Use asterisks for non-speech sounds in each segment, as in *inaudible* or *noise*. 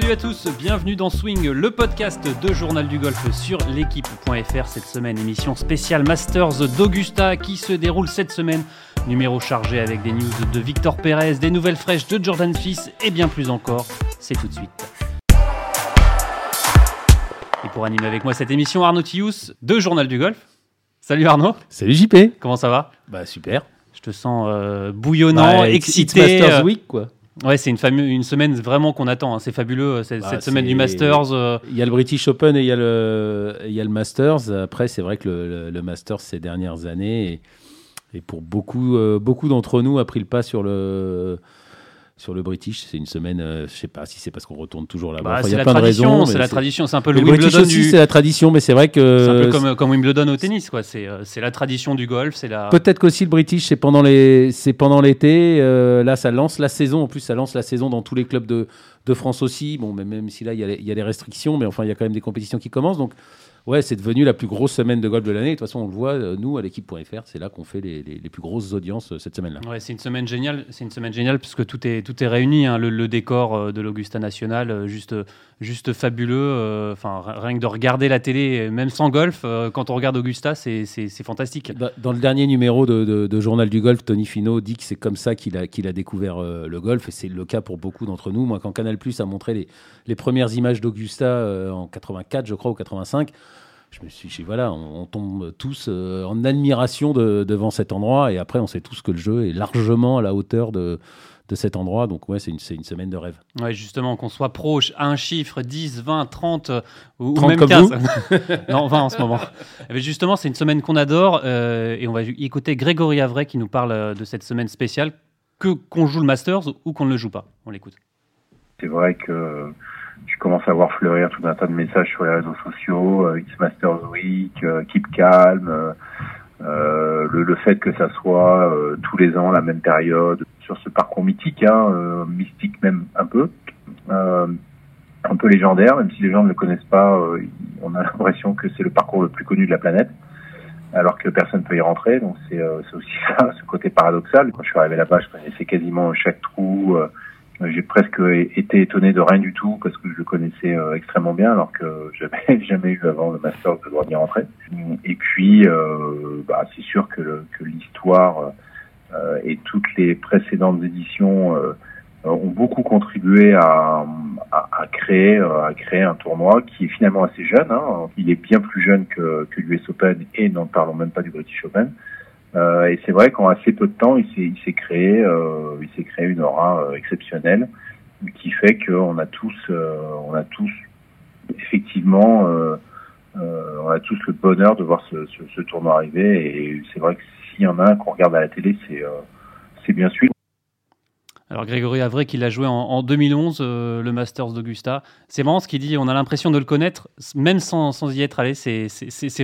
Salut à tous, bienvenue dans Swing, le podcast de Journal du Golf sur l'équipe.fr. Cette semaine, émission spéciale Masters d'Augusta qui se déroule cette semaine. Numéro chargé avec des news de Victor Pérez, des nouvelles fraîches de Jordan Fils et bien plus encore. C'est tout de suite. Et pour animer avec moi cette émission, Arnaud Tius de Journal du Golf. Salut Arnaud. Salut JP. Comment ça va? Bah super. Je te sens euh, bouillonnant, Ouais, excité. It's Masters euh, Week quoi. Ouais, c'est une, semaine vraiment qu'on attend. hein. C'est fabuleux, euh, cette, Bah, cette semaine du Masters. euh, Il y a le British Open et il y a le, et il y a le Masters. Après, c'est vrai que le, le- le Masters ces dernières années, et, et pour beaucoup, euh, beaucoup d'entre nous, a pris le pas sur le, sur le British. C'est une semaine, euh, je sais pas si c'est parce qu'on retourne toujours là-bas. bah, Enfin, il y c'est a la raisons. c'est la tradition, c'est un peu le le Wimbledon du. c'est la tradition, mais c'est vrai que. C'est un peu comme, comme Wimbledon au tennis, quoi. C'est euh, c'est la tradition du golf, c'est la. Peut-être qu'aussi le British, c'est pendant les, c'est pendant l'été. euh, là, ça lance la saison. En plus, ça lance la saison dans tous les clubs de, de France aussi. Bon, mais même si là, il y, a les, il y a les restrictions, mais enfin, il y a quand même des compétitions qui commencent. Donc, ouais, c'est devenu la plus grosse semaine de golf de l'année. De toute façon, on le voit, euh, nous, à l'équipe.fr, c'est là qu'on fait les, plus grosses audiences euh, cette semaine-là. Ouais, c'est une semaine géniale. C'est une semaine géniale puisque tout est réuni. hein. Le, décor euh, de l'Augusta National, juste juste fabuleux. euh, Enfin, ri- rien que de regarder la télé, même sans golf, euh, quand on regarde Augusta, c'est fantastique. Dans- le dernier numéro de, Journal du Golf, Tony Finot dit que c'est comme ça qu'il a, a découvert euh, le golf, et c'est le cas pour beaucoup d'entre nous. Moi, quand Canal Plus a montré les, les premières images d'Augusta en 84, je crois, ou 85, je me suis dit, voilà, on, tombe tous en admiration de- devant cet endroit, et après, on sait tous que le jeu est largement à la hauteur de, de cet endroit. Donc, ouais, c'est une, c'est une semaine de rêve. Ouais, justement, qu'on soit proche, un chiffre, 10, 20, 30, euh, ou, ou 30 même comme 15. *laughs* non, 20 en ce moment. Eh bien, justement, c'est une semaine qu'on adore euh, et on va écouter Grégory Avray qui nous parle euh, de cette semaine spéciale, que qu'on joue le Masters ou qu'on ne le joue pas. On l'écoute. C'est vrai que je commence à voir fleurir tout un tas de messages sur les réseaux sociaux, euh, It's Masters Week, euh, Keep Calm, euh, le, le fait que ça soit euh, tous les ans la même période sur ce parcours mythique, hein, euh, mystique même un peu, euh, un peu légendaire, même si les gens ne le connaissent pas, euh, on a *laughs* l'impression que c'est le parcours le plus connu de la planète. Alors que personne peut y rentrer, donc c'est aussi *laughs* ça, ce côté paradoxal. Quand je suis arrivé là-bas, je connaissais quasiment chaque trou, J'ai presque été étonné de rien du tout parce que je le connaissais euh, extrêmement bien alors que *laughs* j'avais jamais eu avant le master le droit d'y rentrer. Et puis, euh, bah, c'est sûr que, l'histoire euh, et toutes les précédentes éditions ont beaucoup contribué à créer un tournoi qui est finalement assez jeune. Hein. Il est bien plus jeune que, que l'US Open et n'en parlons même pas du British Open. Euh, et c'est vrai qu'en assez peu de temps, il s'est, créé, euh, il s'est créé une aura euh, exceptionnelle qui fait qu'on a tous, euh, on a tous effectivement, euh, euh, on a tous le bonheur de voir ce, ce, ce tournoi arriver. Et c'est vrai que s'il y en a un qu'on regarde à la télé, c'est, c'est bien celui Alors Grégory Avray qui l'a joué en, en 2011, euh, le Masters d'Augusta. C'est marrant ce qu'il dit, on a l'impression de le connaître, même sans, sans y être allé. C'est,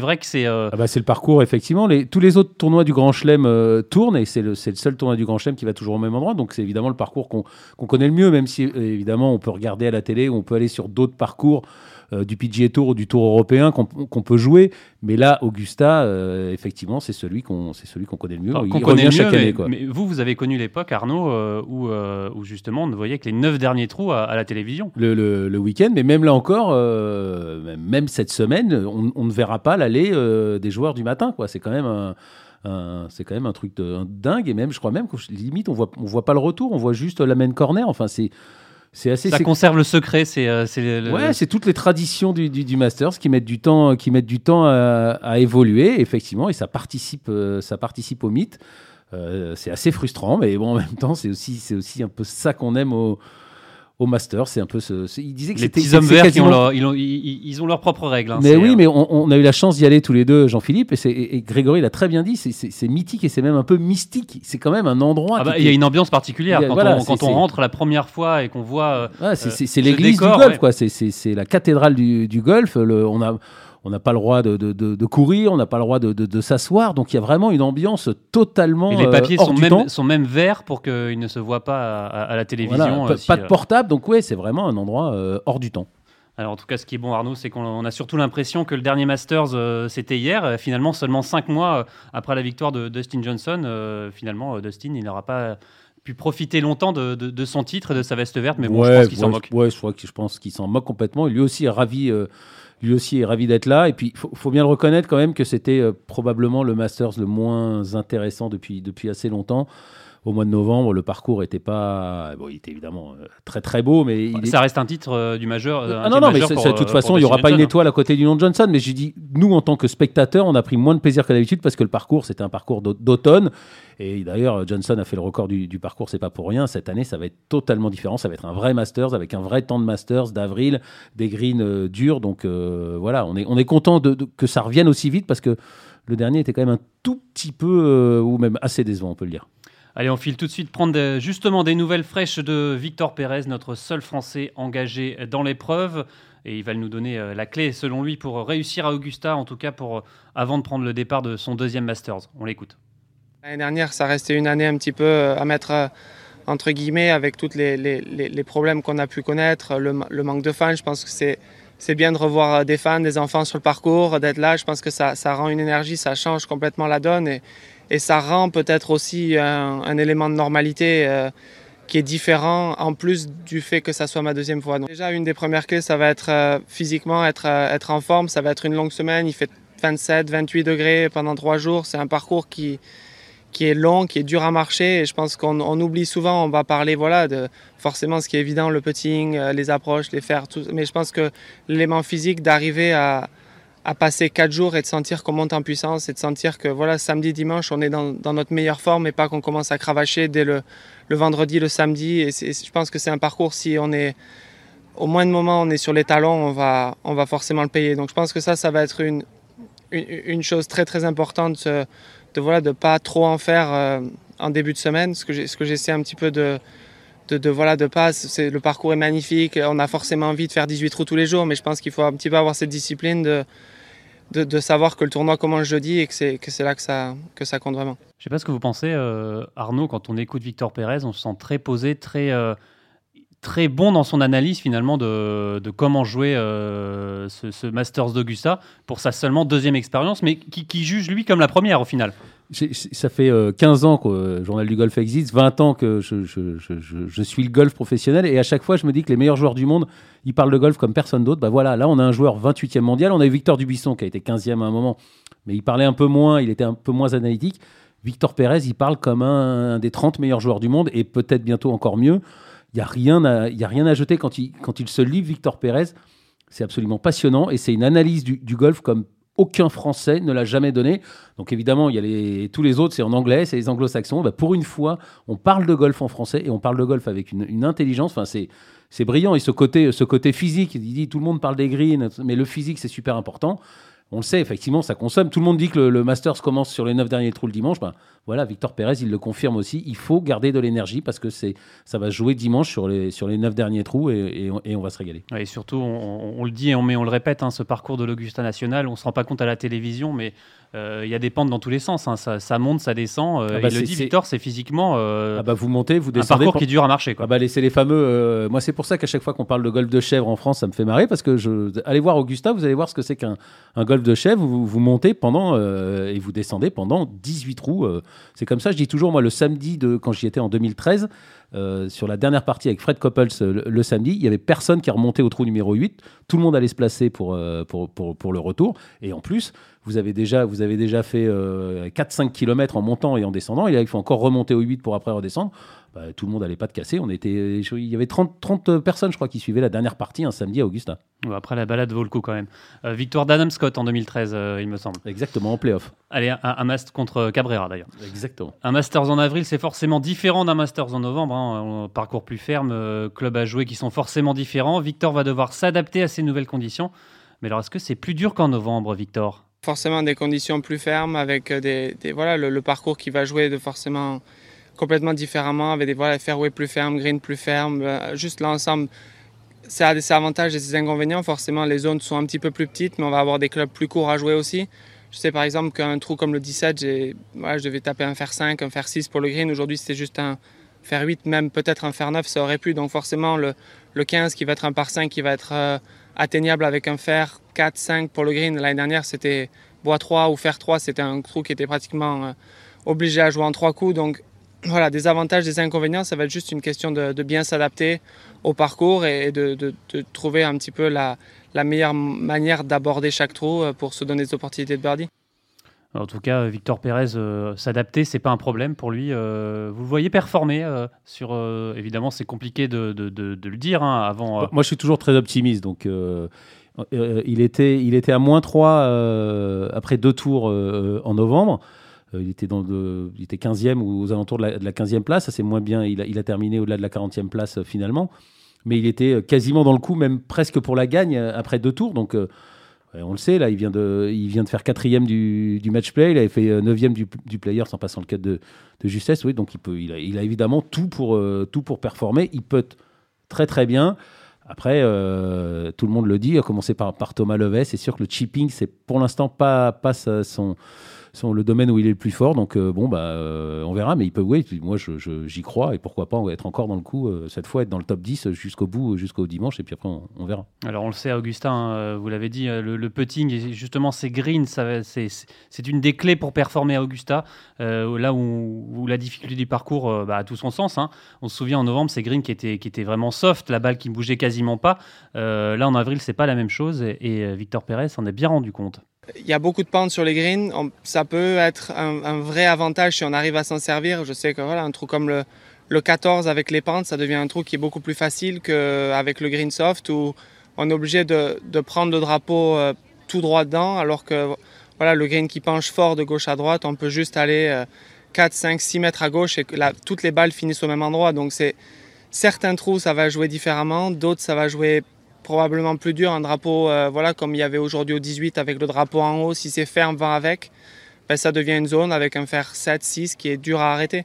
vrai que c'est... euh, Ah bah, c'est le parcours, effectivement. Tous les autres tournois du Grand Chelem euh, tournent et c'est le, le seul tournoi du Grand Chelem qui va toujours au même endroit. Donc, c'est évidemment le parcours qu'on connaît le mieux, même si, évidemment, on peut regarder à la télé on peut aller sur d'autres parcours euh, du PGA Tour ou du Tour européen qu'on peut jouer. Mais là, Augusta, euh, effectivement, c'est celui qu'on connaît le mieux. Enfin, qu'on connaît mieux, chaque mais, année. Quoi. mais vous, vous avez connu l'époque, Arnaud, euh, où, où justement on ne voyait que les neuf derniers trous à, à la télévision. le, le- le week-end, mais même là encore, même cette semaine, on, on ne verra pas l'aller des joueurs du matin. C'est quand même un, un- c'est quand même un truc de un dingue. Et même, je crois même que limite, on voit, on voit pas le retour, on voit juste la main corner. Enfin, c'est, c'est assez. Ça conserve le secret, c'est... euh, le- Ouais, c'est toutes les traditions du, du, du Masters qui mettent du temps, qui mettent du temps à, à évoluer, effectivement, et ça participe, euh, ça participe au mythe. Euh, c'est assez frustrant, mais bon, en même temps, c'est aussi, c'est aussi un peu ça qu'on aime au, au Masters. C'est un peu ce, il disait que les c'était petits c'est- hommes verts qui ont leur- ils, ont, ils- ils ont leurs propres règles. hein, mais oui, euh, mais on, on a eu la chance d'y aller tous les deux, Jean-Philippe, et, et- et Grégory l'a très bien dit, c'est- mythique et c'est même un peu mystique. C'est quand même un endroit. ah bah, Il y a une ambiance particulière a- quand, voilà, on, quand on rentre la première fois et qu'on voit... euh, c'est Euh, ce l'église du golf, ouais. quoi. C'est- la cathédrale du, du golf. Le- on a on n'a pas le droit de, de- de- de courir, on n'a pas le droit de, de- de s'asseoir. Donc il y a vraiment une ambiance totalement et les euh, papiers hors sont du même, temps. sont même verts pour qu'ils ne se voient pas à, à la télévision. Voilà, euh, pas, si, pas de euh, portable, donc ouais, c'est vraiment un endroit euh, hors du temps. Alors en tout cas, ce qui est bon, Arnaud, c'est qu'on on a surtout l'impression que le dernier Masters, euh, c'était hier. Euh, finalement, seulement cinq mois euh, après la victoire de Dustin Johnson, euh, finalement, euh, Dustin, il n'aura pas pu profiter longtemps de, son titre et de sa veste verte, mais bon, je pense qu'il s'en moque. Ouais, je, crois que, je pense qu'il s'en moque complètement. Lui aussi est ravi. Lui aussi est ravi d'être là. Et puis, il faut, bien le reconnaître quand même que c'était probablement le Masters le moins intéressant depuis, depuis assez longtemps au mois de novembre, le parcours n'était pas. Bon, il était évidemment euh, très très beau, mais. ça reste un titre euh, du majeur. ah non, non, mais de toute façon, il n'y aura pas une étoile à côté du nom de Johnson. Mais j'ai dit, nous, en tant que spectateurs, on a pris moins de plaisir que d'habitude parce que le parcours, c'était un parcours d'automne. Et d'ailleurs, Johnson a fait le record du, du parcours, c'est pas pour rien. Cette année, ça va être totalement différent. Ça va être un vrai Masters avec un vrai temps de Masters d'avril, des greens euh, durs. Donc voilà, on est, on est content de, que ça revienne aussi vite parce que le dernier était quand même un tout petit peu, ou même assez décevant, on peut le dire. Allez, on file tout de suite prendre justement des nouvelles fraîches de Victor Pérez, notre seul Français engagé dans l'épreuve. Et il va nous donner euh, la clé, selon lui, pour réussir à Augusta, en tout cas pour, euh, avant de prendre le départ de son deuxième Masters. On l'écoute. L'année dernière, ça restait une année un petit peu euh, à mettre entre guillemets avec tous les, problèmes qu'on a pu connaître, le, manque de fans. Je pense que c'est, bien de revoir des fans, des enfants sur le parcours, d'être là. Je pense que ça, rend une énergie, ça change complètement la donne. Et ça rend peut-être aussi un, élément de normalité euh, qui est différent en plus du fait que ça soit ma deuxième fois. Donc déjà, une des premières clés, ça va être euh, physiquement être, euh, être en forme. Ça va être une longue semaine. Il fait 27, 28 degrés pendant trois jours. C'est un parcours qui, qui est long, qui est dur à marcher. Et je pense qu'on oublie souvent, on va parler voilà, de forcément ce qui est évident, le putting, les approches, les fers, tout. Mais je pense que l'élément physique d'arriver à, à passer quatre jours et de sentir qu'on monte en puissance et de sentir que voilà samedi dimanche on est dans, notre meilleure forme et pas qu'on commence à cravacher dès le, vendredi le samedi. Et je pense que c'est un parcours si on est au moins de moment on est sur les talons on va on va forcément le payer. Donc je pense que ça ça va être une une, chose très très importante de, de voilà de pas trop en faire euh, en début de semaine. Ce que ce que j'essaie un petit peu de de, voilà de pas c'est le parcours est magnifique on a forcément envie de faire 18 trous tous les jours mais je pense qu'il faut un petit peu avoir cette discipline de de, savoir que le tournoi commence jeudi et que c'est, que c'est là que ça, que ça compte vraiment. Je sais pas ce que vous pensez, euh, Arnaud, quand on écoute Victor Pérez, on se sent très posé, très, euh, très bon dans son analyse finalement de, comment jouer euh, ce, Masters d'Augusta pour sa seulement deuxième expérience, mais qui, juge lui comme la première au final ça fait 15 ans que le Journal du Golf existe, 20 ans que je, suis le golf professionnel, et à chaque fois, je me dis que les meilleurs joueurs du monde, ils parlent de golf comme personne d'autre. Bah voilà, là, on a un joueur 28e mondial, on a eu Victor Dubuisson qui a été 15e à un moment, mais il parlait un peu moins, il était un peu moins analytique. Victor Pérez, il parle comme un, des 30 meilleurs joueurs du monde, et peut-être bientôt encore mieux. Il n'y a, rien à, y a rien à jeter quand il, quand il se livre, Victor Pérez. C'est absolument passionnant, et c'est une analyse du, golf comme aucun Français ne l'a jamais donné. Donc évidemment, il y a les, tous les autres, c'est en anglais, c'est les anglo-saxons. Bah, pour une fois, on parle de golf en français et on parle de golf avec une, intelligence. Enfin, c'est, c'est brillant. Et ce côté, ce côté physique, il dit tout le monde parle des greens, mais le physique, c'est super important. On le sait, effectivement, ça consomme. Tout le monde dit que le, Masters commence sur les neuf derniers trous le dimanche. Ben, voilà, Victor Pérez, il le confirme aussi. Il faut garder de l'énergie parce que c'est, ça va jouer dimanche sur les, sur les 9 derniers trous et, et, on, va se régaler. et surtout, on, le dit et on, on le répète, hein, ce parcours de l'Augusta National, on ne se rend pas compte à la télévision, mais euh, il y a des pentes dans tous les sens. Hein. Ça, monte, ça descend. Euh, ah bah il le dit, Victor, c'est physiquement euh, ah bah vous montez, vous descendez. Un parcours qui est dur à marcher. Quoi. Ah bah c'est les fameux. moi, c'est pour ça qu'à chaque fois qu'on parle de golf de chèvre en France, ça me fait marrer parce que je, allez voir Augusta, vous allez voir ce que c'est qu'un un golf de chèvre. Vous, vous montez pendant et vous descendez pendant 18 trous. C'est comme ça, je dis toujours, moi, le samedi, de, quand j'y étais en 2013, euh, sur la dernière partie avec Fred Coppels le, samedi, il y avait personne qui remontait au trou numéro 8. Tout le monde allait se placer pour, euh, pour, pour, pour, le retour. Et en plus, vous avez déjà, vous avez déjà fait 4-5 euh, km en montant et en descendant. Et là, il faut encore remonter au 8 pour après redescendre. Bah, tout le monde n'allait pas de casser. On était, il y avait 30, 30 personnes, je crois, qui suivaient la dernière partie un samedi à Augusta. Après la balade vaut le coup quand même. Euh, victoire d'Adam Scott en 2013, euh, il me semble. Exactement, en playoff. Allez, un, un Masters contre Cabrera d'ailleurs. Exactement. Un Masters en avril, c'est forcément différent d'un Masters en novembre. Hein. Parcours plus ferme, euh, club à jouer qui sont forcément différents. Victor va devoir s'adapter à ces nouvelles conditions. Mais alors, est-ce que c'est plus dur qu'en novembre, Victor? Forcément des conditions plus fermes avec des, voilà, le, parcours qui va jouer de forcément complètement différemment, avec des voilà, fairways plus fermes, green plus fermes, euh, juste l'ensemble. Ça a des avantages et des inconvénients. Forcément, les zones sont un petit peu plus petites, mais on va avoir des clubs plus courts à jouer aussi. Je sais par exemple qu'un trou comme le 17, voilà, je devais taper un fer 5, un fer 6 pour le green. Aujourd'hui, c'était juste un fer 8, même peut-être un fer 9, ça aurait pu. Donc forcément, le, le 15 qui va être un par 5, qui va être euh, atteignable avec un fer 4, 5 pour le green. L'année dernière, c'était bois 3 ou fer 3, c'était un trou qui était pratiquement euh, obligé à jouer en trois coups. Donc voilà, des avantages, des inconvénients. Ça va être juste une question de, bien s'adapter au parcours et de, de, trouver un petit peu la, la meilleure manière d'aborder chaque trou euh, pour se donner des opportunités de birdie. En tout cas, Victor Pérez, euh, s'adapter, c'est pas un problème pour lui. Euh, vous le voyez performer sur. évidemment, c'est compliqué de, le dire hein, avant. Moi, je suis toujours très optimiste. Donc, il, était, il était à moins 3 après deux tours en novembre. il, était dans il était 15e ou aux alentours de la, la 15e place. Ça, c'est moins bien. Il a, il a terminé au-delà de la 40e place finalement mais il était quasiment dans le coup, même presque pour la gagne euh, après deux tours. Donc, euh, on le sait, là, il vient de, faire quatrième du, match play, il avait fait euh, neuvième du, du player sans passant le cut de, justesse. Oui, donc il, a, évidemment tout pour, tout pour performer. Il peut très très bien. Après, tout le monde le dit, à commencer par, par Thomas Levet, c'est sûr que le chipping, c'est pour l'instant pas, pas son sont le domaine où il est le plus fort. Donc euh, bon, bah, euh, on verra, mais il peut, oui, moi j'y crois et pourquoi pas être encore dans le coup euh, cette fois, être dans le top 10 jusqu'au bout, jusqu'au dimanche et puis après on, verra. Alors on le sait, Augustin, vous l'avez dit, le, putting et justement ces greens, c'est une des clés pour performer à Augusta, là où, la difficulté du parcours bah, a tout son sens. Hein. On se souvient en novembre, ces greens qui étaient vraiment soft, la balle qui ne bougeait quasiment pas. là en avril, c'est pas la même chose et, Victor Pérez s'en est bien rendu compte. Il y a beaucoup de pentes sur les greens. ça peut être un, vrai avantage si on arrive à s'en servir. Je sais que voilà, un trou comme le, le 14 avec les pentes, ça devient un trou qui est beaucoup plus facile qu'avec le green soft où on est obligé de, prendre le drapeau euh, tout droit dedans alors que voilà, le green qui penche fort de gauche à droite, on peut juste aller 4, 5, 6 mètres à gauche et là, toutes les balles finissent au même endroit. Donc c'est certains trous, ça va jouer différemment, d'autres, ça va jouer probablement plus dur. Un drapeau, euh, voilà, comme il y avait aujourd'hui au 18 avec le drapeau en haut, si c'est ferme, va avec, ben, ça devient une zone avec un fer 7, 6 qui est dur à arrêter.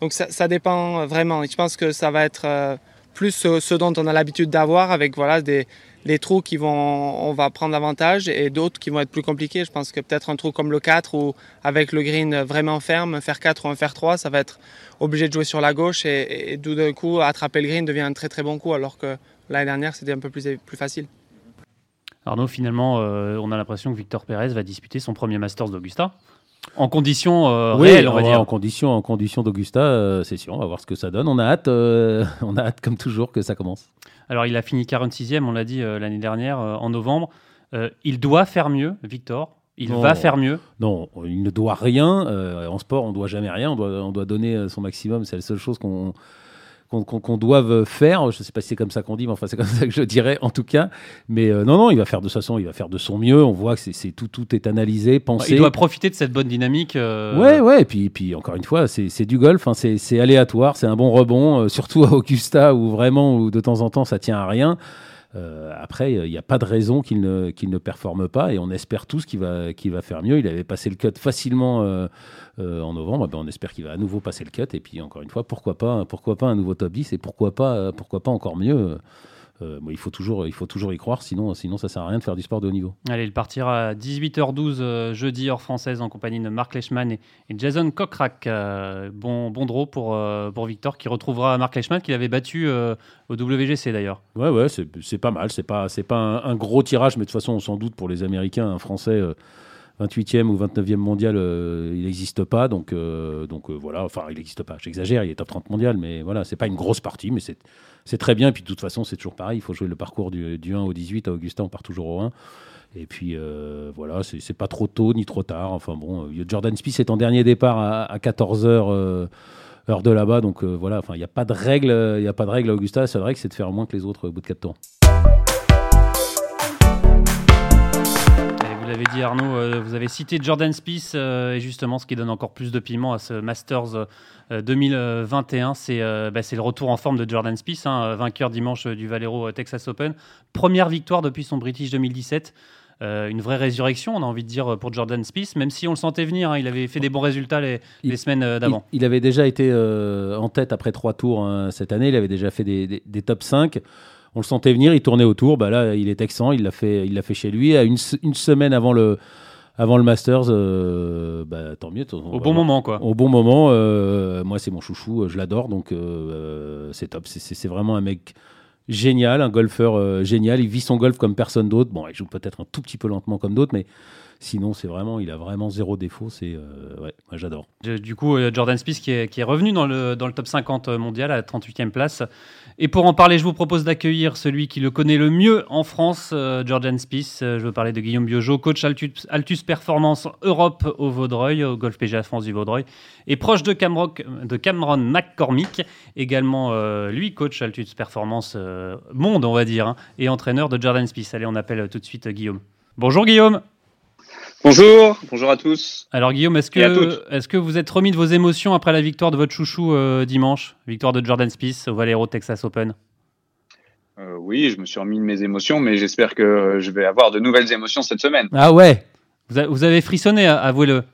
Donc ça, dépend vraiment. Je pense que ça va être euh, plus ce, dont on a l'habitude d'avoir avec voilà, des, les trous qui vont, on va prendre avantage et d'autres qui vont être plus compliqués. Je pense que peut-être un trou comme le 4 ou avec le green vraiment ferme, un fer 4 ou un fer 3, ça va être obligé de jouer sur la gauche et, et, d'un coup attraper le green devient un très très bon coup alors que L'année dernière, c'était un peu plus, plus facile. Arnaud, finalement, euh, on a l'impression que Victor Pérez va disputer son premier Masters d'Augusta. En conditions euh, réelles, on va dire. En conditions, en conditions d'Augusta, euh, c'est sûr. On va voir ce que ça donne. On a hâte, *laughs* on a hâte comme toujours que ça commence. Alors, il a fini 46e, on l'a dit l'année dernière, en novembre. il doit faire mieux, Victor. Il va faire mieux. Non, il ne doit rien. en sport, on ne doit jamais rien. On doit, on doit donner son maximum. C'est la seule chose qu'on qu'on doive faire. Je ne sais pas si c'est comme ça qu'on dit, mais enfin c'est comme *laughs* ça que je dirais en tout cas. Mais euh, non, non, il va faire de façon, il va faire de son mieux. On voit que c'est tout, tout est analysé, pensé. Il doit profiter de cette bonne dynamique. Euh... Ouais, ouais. Et puis, puis encore une fois, c'est du golf. Hein, c'est aléatoire, c'est un bon rebond, euh, surtout à Augusta où vraiment, où de temps en temps, ça tient à rien. Euh, après, il n'y a pas de raison qu'il ne, ne performe pas et on espère tous qu'il va, va faire mieux. Il avait passé le cut facilement euh, euh, en novembre. Ben, on espère qu'il va à nouveau passer le cut. Et puis, encore une fois, pourquoi pas, pourquoi pas un nouveau top 10 et pourquoi pas, pourquoi pas encore mieux euh, il, faut toujours, il faut toujours y croire, sinon, sinon ça sert à rien de faire du sport de haut niveau. Allez, il partira à 18h12 euh, jeudi heure française en compagnie de Marc Leishman et, Jason Kokrak. Euh, bon, bon draw pour, pour Victor qui retrouvera Marc Leishman qu'il avait battu au WGC d'ailleurs. Ouais, ouais, c'est pas mal. C'est pas, pas un, un, gros tirage, mais de toute façon, on s'en doute pour les Américains, un Français. 28e ou 29e mondial, il n'existe pas. Donc, donc voilà, enfin, il n'existe pas. J'exagère, il est top 30 mondial, mais voilà, c'est pas une grosse partie, mais c'est c'est très bien. Et puis de toute façon, c'est toujours pareil. Il faut jouer le parcours du, 1 au 18. À Augustin, on part toujours au 1. Et puis euh, voilà, c'est pas trop tôt ni trop tard. Enfin bon, euh, Jordan Spieth est en dernier départ à, 14h euh, heure de là-bas. Donc voilà, il n'y a pas de règle, il a pas de règle à Augusta. C'est vrai que c'est de faire moins que les autres au bout de 4 tours. L'avez dit Arnaud, vous avez cité Jordan Spieth et justement ce qui donne encore plus de piment à ce Masters 2021, euh, bah, c'est le retour en forme de Jordan Spieth, hein, vainqueur dimanche du Valero Texas Open. Première victoire depuis son British 2017. Euh, une vraie résurrection, on a envie de dire, pour Jordan Spieth, même si on le sentait venir, hein, il avait fait des bons résultats les, semaines euh, d'avant. Il, avait déjà été en tête après trois tours hein, cette année, il avait déjà fait des, top 5. On le sentait venir, il tournait autour. Bah là, il est texan, il l'a fait, il fait chez lui. À une, une semaine avant le, avant le Masters, euh, bah, tant mieux. Au bon moment, quoi. Au bon moment. Euh, moi, c'est mon chouchou, je l'adore, donc euh, c'est top. C'est vraiment un mec génial, un golfeur génial. Il vit son golf comme personne d'autre. Bon, il joue peut-être un tout petit peu lentement comme d'autres, mais Sinon, c'est vraiment, il a vraiment zéro défaut. C'est, ouais, moi j'adore. Du coup, Jordan Spieth qui est, revenu dans le, dans le top 50 mondial à la 38e place. Et pour en parler, je vous propose d'accueillir celui qui le connaît le mieux en France, Jordan Spieth. je veux parler de Guillaume Biojo, coach Altus, Altus Performance Europe au Vaudreuil, au Golf PGA France du Vaudreuil, et proche de, de Cameron McCormick, également lui coach Altus Performance Monde, on va dire, hein, et entraîneur de Jordan Spieth. Allez, on appelle tout de suite Guillaume. Bonjour Guillaume. Bonjour, bonjour à tous. Alors Guillaume, est-ce que, est que vous êtes remis de vos émotions après la victoire de votre chouchou euh, dimanche, victoire de Jordan Spieth au Valero Texas Open euh, Oui, je me suis remis de mes émotions, mais j'espère que je vais avoir de nouvelles émotions cette semaine. Ah ouais Vous, avez frissonné, avouez-le.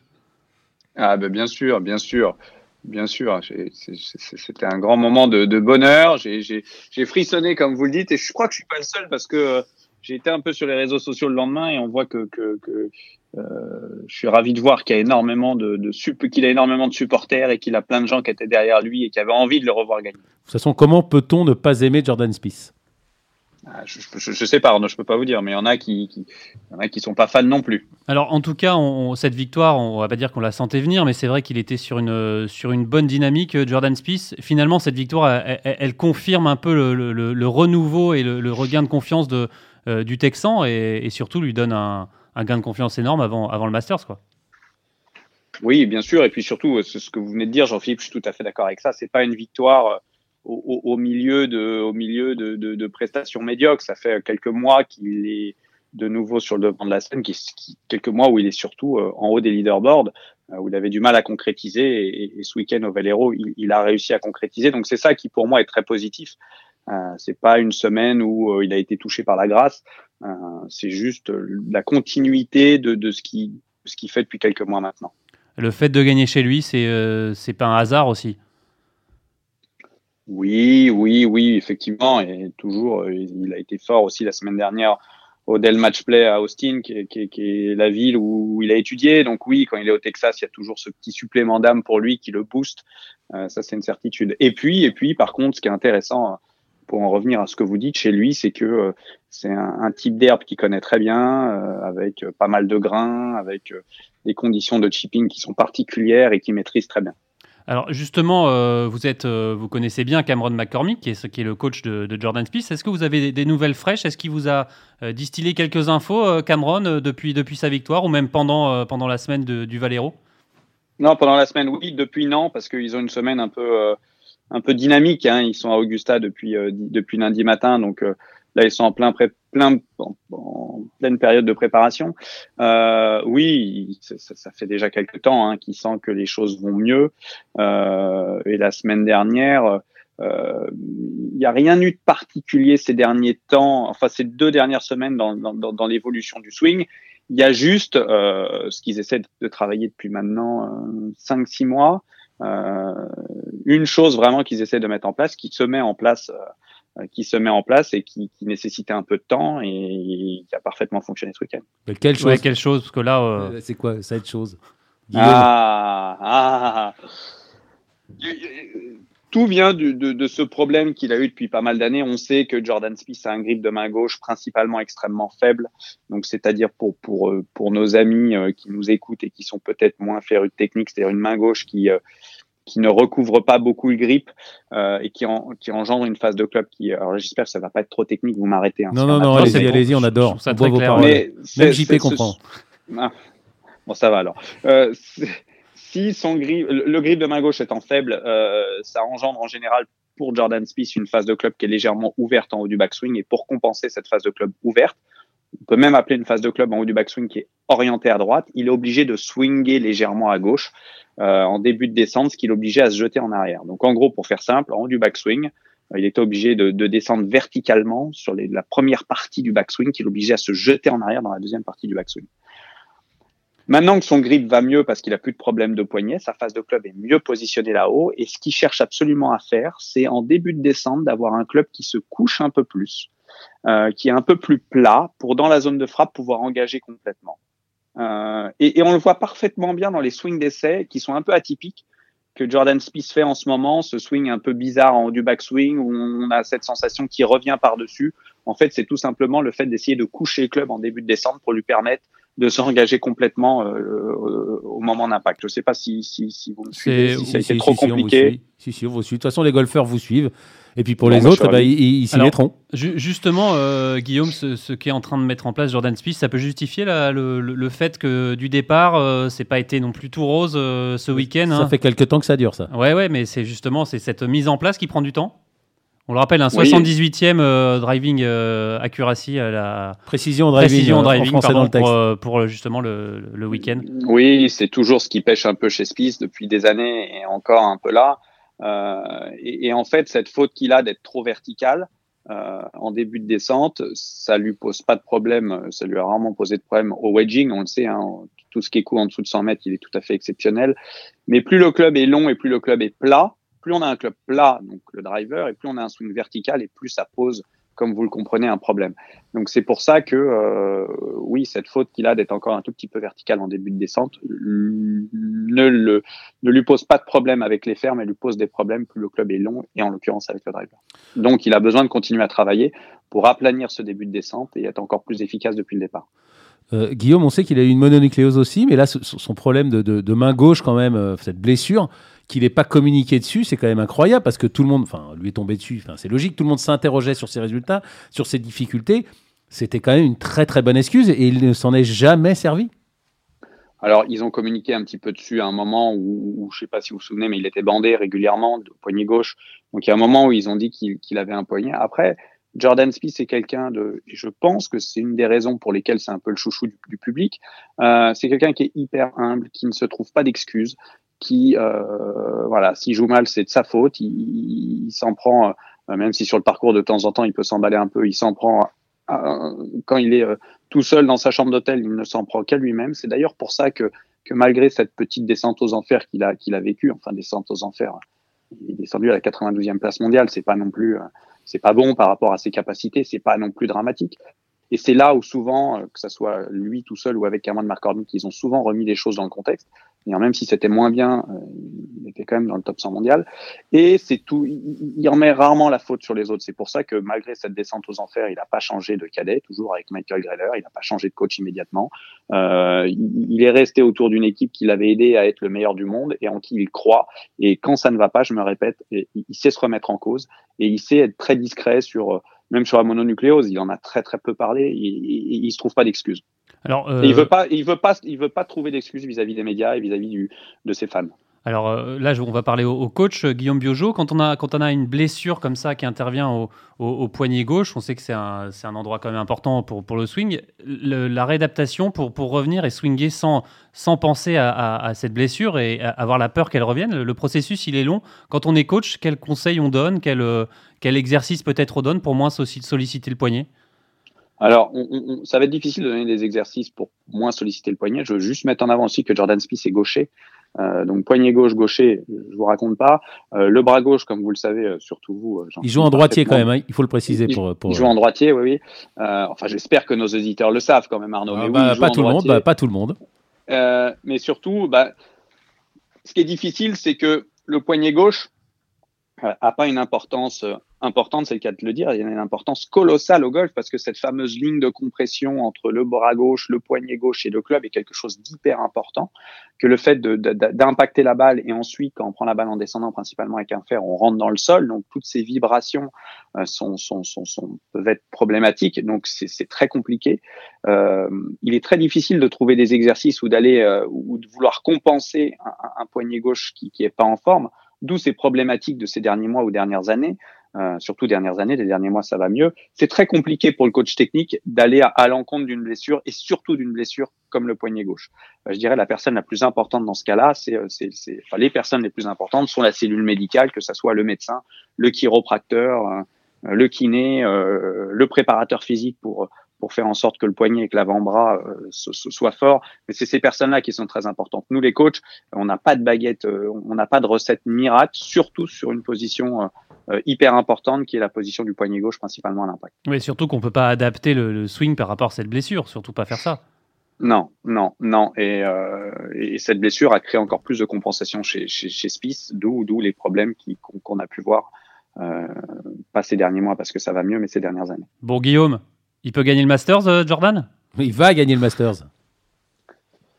Ah ben bien sûr, bien sûr. Bien sûr, c'était un grand moment de, bonheur. J'ai frissonné, comme vous le dites, et je crois que je suis pas le seul parce que euh, j'ai été un peu sur les réseaux sociaux le lendemain et on voit que, que, que euh, je suis ravi de voir qu'il a énormément de, de qu'il a énormément de supporters et qu'il a plein de gens qui étaient derrière lui et qui avaient envie de le revoir gagner. De toute façon, comment peut-on ne pas aimer Jordan Spieth? Ah, je, je, sais pas, je peux pas vous dire, mais il y en a qui, qui, y en a qui sont pas fans non plus. Alors en tout cas, on, cette victoire, on va pas dire qu'on la sentait venir, mais c'est vrai qu'il était sur une sur une bonne dynamique, euh, Jordan Spieth. Finalement, cette victoire, elle, confirme un peu le, le, le renouveau et le, regain de confiance de euh, du Texan et, surtout lui donne un, gain de confiance énorme avant, avant le Masters. Quoi. Oui, bien sûr. Et puis surtout, ce que vous venez de dire, Jean-Philippe, je suis tout à fait d'accord avec ça. C'est pas une victoire euh, au, milieu, de, au milieu de, de, prestations médiocres. Ça fait quelques mois qu'il est de nouveau sur le devant de la scène, quelques mois où il est surtout euh, en haut des leaderboards, où il avait du mal à concrétiser. Et, ce week-end au Valero, il, a réussi à concrétiser. Donc c'est ça qui pour moi est très positif. Euh, c'est pas une semaine où euh, il a été touché par la grâce. Euh, c'est juste la continuité de, de ce qui ce qu'il fait depuis quelques mois maintenant. Le fait de gagner chez lui, c'est c'est pas un hasard aussi? Oui, oui, oui, effectivement, et toujours, il a été fort aussi la semaine dernière au Dell Match Play à Austin, qui est, qui, qui est, la ville où il a étudié. Donc oui, quand il est au Texas, il y a toujours ce petit supplément d'âme pour lui qui le booste. Euh, ça, c'est une certitude. Et puis, et puis, par contre, ce qui est intéressant pour en revenir à ce que vous dites chez lui, c'est que euh, c'est un, type d'herbe qu'il connaît très bien, euh, avec euh, pas mal de grains, avec des conditions de chipping qui sont particulières et qu'il maîtrise très bien. Alors justement, vous êtes, vous connaissez bien Cameron McCormick, qui est, qui est le coach de, Jordan Spieth. Est-ce que vous avez des, nouvelles fraîches? Est-ce qu'il vous a distillé quelques infos, Cameron, depuis, depuis sa victoire ou même pendant, pendant la semaine du Valero? Non, pendant la semaine, oui. Depuis, non, parce qu'ils ont une semaine un peu un peu dynamique. Hein. Ils sont à Augusta depuis euh, depuis lundi matin, donc euh, là ils sont en plein plein en, pleine période de préparation. Euh, oui, ça, ça, fait déjà quelques temps hein, qu'ils sentent que les choses vont mieux. Euh, et la semaine dernière, il n'y a rien eu de particulier ces derniers temps, enfin ces deux dernières semaines dans, dans, dans l'évolution du swing. Il y a juste euh, ce qu'ils essaient de travailler depuis maintenant euh, 5-6 mois, euh, une chose vraiment qu'ils essaient de mettre en place, qui se met en place, euh, qui se met en place et qui, qui, nécessitait un peu de temps et qui a parfaitement fonctionné ce week-end. quelle chose Quelle chose Parce que là, euh, c'est quoi cette chose ah, ah, tout vient de, de, ce problème qu'il a eu depuis pas mal d'années. On sait que Jordan Spieth a un grip de main gauche principalement extrêmement faible. Donc, c'est-à-dire pour, pour, euh, pour nos amis euh, qui nous écoutent et qui sont peut-être moins férus de technique, c'est-à-dire une main gauche qui, euh, qui ne recouvre pas beaucoup le grip euh, et qui, en, qui engendre une phase de club qui. Alors j'espère que ça va pas être trop technique, vous m'arrêtez. Hein, non, non, non, allez-y, allez on adore. Ça on vos paroles. Même JP comprend. Ah, bon, ça va alors. Euh, si son grip, le grip de main gauche étant faible, euh, ça engendre en général pour Jordan Spieth une phase de club qui est légèrement ouverte en haut du backswing. Et pour compenser cette phase de club ouverte, on peut même appeler une phase de club en haut du backswing qui est orientée à droite. Il est obligé de swinger légèrement à gauche euh, en début de descente, ce qui l'obligeait à se jeter en arrière. Donc en gros, pour faire simple, en haut du backswing, euh, il était obligé de, de descendre verticalement sur les, la première partie du backswing, qui l'obligeait à se jeter en arrière dans la deuxième partie du backswing. Maintenant que son grip va mieux parce qu'il a plus de problème de poignet, sa phase de club est mieux positionnée là-haut. Et ce qu'il cherche absolument à faire, c'est en début de descente d'avoir un club qui se couche un peu plus, euh, qui est un peu plus plat pour dans la zone de frappe pouvoir engager complètement. Euh, et, et, on le voit parfaitement bien dans les swings d'essai qui sont un peu atypiques que Jordan Spieth fait en ce moment, ce swing un peu bizarre en haut du backswing où on a cette sensation qui revient par-dessus. En fait, c'est tout simplement le fait d'essayer de coucher le club en début de descente pour lui permettre de s'engager complètement au moment d'impact. Je ne sais pas si, si, si vous me suivez, si ça a été trop compliqué. Si, si, on vous suit. De toute façon, les golfeurs vous suivent. Et puis pour les autres, bah, ils s'y mettront. justement, euh, Guillaume, ce, ce qu'est en train de mettre en place Jordan Spieth, ça peut justifier le, fait que du départ, euh, c'est pas été non plus tout rose euh, ce week-end. Ça hein? fait quelques temps que ça dure, ça. Ouais, ouais, mais c'est justement c'est cette mise en place qui prend du temps. On le rappelle, un 78e driving accuracy à la précision driving, précision driving dans le texte. Pour, justement le, le week-end. Oui, c'est toujours ce qui pêche un peu chez Spieth depuis des années et encore un peu là. Euh, et, en fait, cette faute qu'il a d'être trop vertical euh, en début de descente, ça lui pose pas de problème. Ça lui a rarement posé de problème au wedging. On le sait, hein, tout ce qui est coup en dessous de 100 mètres, il est tout à fait exceptionnel. Mais plus le club est long et plus le club est plat, plus on a un club plat, donc le driver, et plus on a un swing vertical et plus ça pose comme vous le comprenez, un problème. Donc c'est pour ça que euh, oui, cette faute qu'il a d'être encore un tout petit peu vertical en début de descente ne, le, ne lui pose pas de problème avec les fermes, elle lui pose des problèmes plus le club est long et en l'occurrence avec le driver. Donc il a besoin de continuer à travailler pour aplanir ce début de descente et être encore plus efficace depuis le départ. Euh, Guillaume, on sait qu'il a eu une mononucléose aussi, mais là, son problème de main gauche, quand même, euh, cette blessure, qu'il n'ait pas communiqué dessus, c'est quand même incroyable parce que tout le monde, enfin, lui est tombé dessus, enfin, c'est logique, tout le monde s'interrogeait sur ses résultats, sur ses difficultés. C'était quand même une très très bonne excuse et il ne s'en est jamais servi. Alors, ils ont communiqué un petit peu dessus à un moment où, je ne sais pas si vous vous souvenez, mais il était bandé régulièrement poignet gauche. Donc, il y a un moment où ils ont dit qu'il avait un poignet. Après, Jordan Spieth, c'est quelqu'un de, je pense que c'est une des raisons pour lesquelles c'est un peu le chouchou du, public. Euh, c'est quelqu'un qui est hyper humble, qui ne se trouve pas d'excuses, qui, euh, voilà, s'il joue mal, c'est de sa faute. Il, s'en prend, euh, même si sur le parcours de temps en temps il peut s'emballer un peu, il s'en prend euh, quand il est tout seul dans sa chambre d'hôtel, il ne s'en prend qu'à lui-même. C'est d'ailleurs pour ça que, que malgré cette petite descente aux enfers qu'il a, a vécu, enfin descente aux enfers, il est descendu à la 92e place mondiale. C'est pas non plus, c'est pas bon par rapport à ses capacités. C'est pas non plus dramatique. Et c'est là où souvent, que ce soit lui tout seul ou avec Cameron McCormick, ils ont souvent remis les choses dans le contexte même si c'était moins bien, euh, il était quand même dans le top 100 mondial. Et c'est tout, il, remet rarement la faute sur les autres. C'est pour ça que malgré cette descente aux enfers, il n'a pas changé de cadet, toujours avec Michael Greller, il n'a pas changé de coach immédiatement. Euh, il, est resté autour d'une équipe qui l'avait aidé à être le meilleur du monde et en qui il croit. Et quand ça ne va pas, je me répète, il, il sait se remettre en cause et il sait être très discret sur même sur la mononucléose, il en a très très peu parlé. Il, il, se trouve pas d'excuses. Alors, euh... il veut pas, il veut pas, il veut pas trouver d'excuses vis-à-vis des médias et vis-à-vis de ses fans. Alors euh, là, on va parler au, coach euh, Guillaume Biojo. Quand on, a, quand on a une blessure comme ça qui intervient au, au, poignet gauche, on sait que c'est un, un, endroit quand même important pour, pour le swing. la réadaptation pour, pour revenir et swinger sans, sans penser à, cette blessure et avoir la peur qu'elle revienne, le, processus, il est long. Quand on est coach, quels conseils on donne quel, euh, quel exercice peut-être on donne pour moins solliciter le poignet? Alors, ça va être difficile de donner des exercices pour moins solliciter le poignet. Je veux juste mettre en avant aussi que Jordan Spieth est gaucher. Euh, donc poignet gauche, gaucher, je vous raconte pas. Euh, le bras gauche, comme vous le savez, euh, surtout vous. il joue en droitier quand même, hein, il faut le préciser. Il, pour, pour, il joue en droitier, oui, oui. enfin, j'espère que nos auditeurs le savent quand même, Arnaud. Ah, bah, pas, tout le monde, bah, pas tout le monde. mais surtout, bah, ce qui est difficile, c'est que le poignet gauche a pas une importance importante, c'est le cas de le dire, il y a une importance colossale au golf parce que cette fameuse ligne de compression entre le bras gauche, le poignet gauche et le club est quelque chose d'hyper important, que le fait d'impacter la balle et ensuite, quand on prend la balle en descendant principalement avec un fer, on rentre dans le sol, donc toutes ces vibrations euh, sont, sont, sont, sont, peuvent être problématiques, donc c'est très compliqué. Euh, il est très difficile de trouver des exercices ou d'aller euh, ou de vouloir compenser un, un poignet gauche qui, qui est pas en forme, d'où ces problématiques de ces derniers mois ou dernières années. Euh, surtout dernières années, les derniers mois ça va mieux. C'est très compliqué pour le coach technique d'aller à, l'encontre d'une blessure et surtout d'une blessure comme le poignet gauche. Euh, je dirais la personne la plus importante dans ce cas-là, c'est, euh, c'est, enfin, les personnes les plus importantes sont la cellule médicale, que ce soit le médecin, le chiropracteur, le kiné, le préparateur physique pour pour faire en sorte que le poignet et que l'avant-bras euh, soient forts. Mais c'est ces personnes-là qui sont très importantes. Nous, les coachs, on n'a pas de baguette, euh, on n'a pas de recette miracle, surtout sur une position euh, hyper importante qui est la position du poignet gauche, principalement à l'impact. Oui, surtout qu'on ne peut pas adapter le, swing par rapport à cette blessure, surtout pas faire ça. Non, non, non. Et, et, cette blessure a créé encore plus de compensation chez, chez, chez Spice, d'où les problèmes qu'on a pu voir euh, pas ces derniers mois parce que ça va mieux, mais ces dernières années. Bon, Guillaume, il peut gagner le Masters, euh, Jordan? Il va gagner le Masters.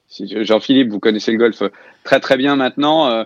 Jean-Philippe, vous connaissez le golf très très bien maintenant.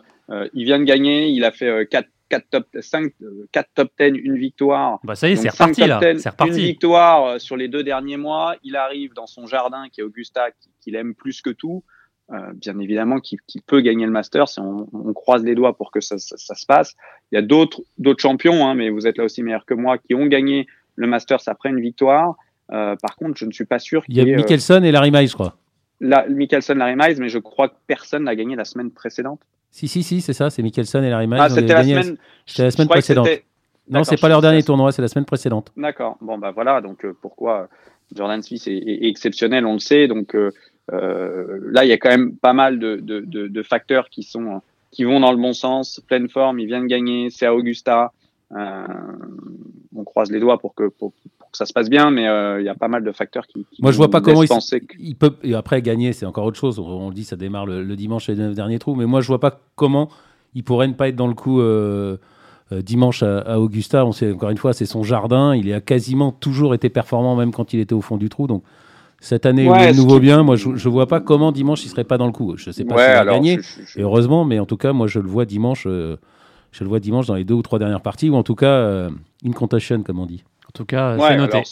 il vient de gagner, il a fait 4 4 top 5, 4 top 10, une victoire. Bah ça y est, c'est reparti là. C'est reparti. Une victoire sur les deux derniers mois. Il arrive dans son jardin qui est Augusta, qu'il aime plus que tout. Euh, bien évidemment, qui, peut gagner le Masters. On, on, croise les doigts pour que ça, se passe. Il y a d'autres d'autres champions, hein, mais vous êtes là aussi meilleur que moi, qui ont gagné le Masters après une victoire. Euh, par contre, je ne suis pas sûr. Il y a Mickelson et Larry Miles, je crois. La, Mickelson, Larry Miles, mais je crois que personne n'a gagné la semaine précédente. Si, si, si, c'est ça, c'est Mickelson et Larry Miles. Ah, c'était la, semaine... la semaine précédente. Non, c'est pas leur dernier tournoi, c'est la semaine précédente. D'accord. Bon, bah voilà, donc euh, pourquoi Jordan Smith est, est, exceptionnel, on le sait. Donc, euh, euh, là, il y a quand même pas mal de, de, de, de, facteurs qui sont qui vont dans le bon sens. Pleine forme, il vient de gagner, c'est à Augusta. Euh, on croise les doigts pour que pour, pour que ça se passe bien, mais euh, il y a pas mal de facteurs qui. qui Moi, je vois pas comment il, il, peut. Et après gagner, c'est encore autre chose. On, le dit, ça démarre le, le dimanche et les neuf derniers trous. Mais moi, je vois pas comment il pourrait ne pas être dans le coup. Euh, euh dimanche à, à, Augusta, on sait encore une fois, c'est son jardin. Il a quasiment toujours été performant, même quand il était au fond du trou. Donc, cette année ouais, nouveau bien, moi je, je vois pas comment dimanche il serait pas dans le coup. Je sais pas s'il va gagner, et heureusement, mais en tout cas moi je le vois dimanche, euh, je le vois dimanche dans les deux ou trois dernières parties ou en tout cas euh, in contention comme on dit. En tout cas, c'est noté. Alors,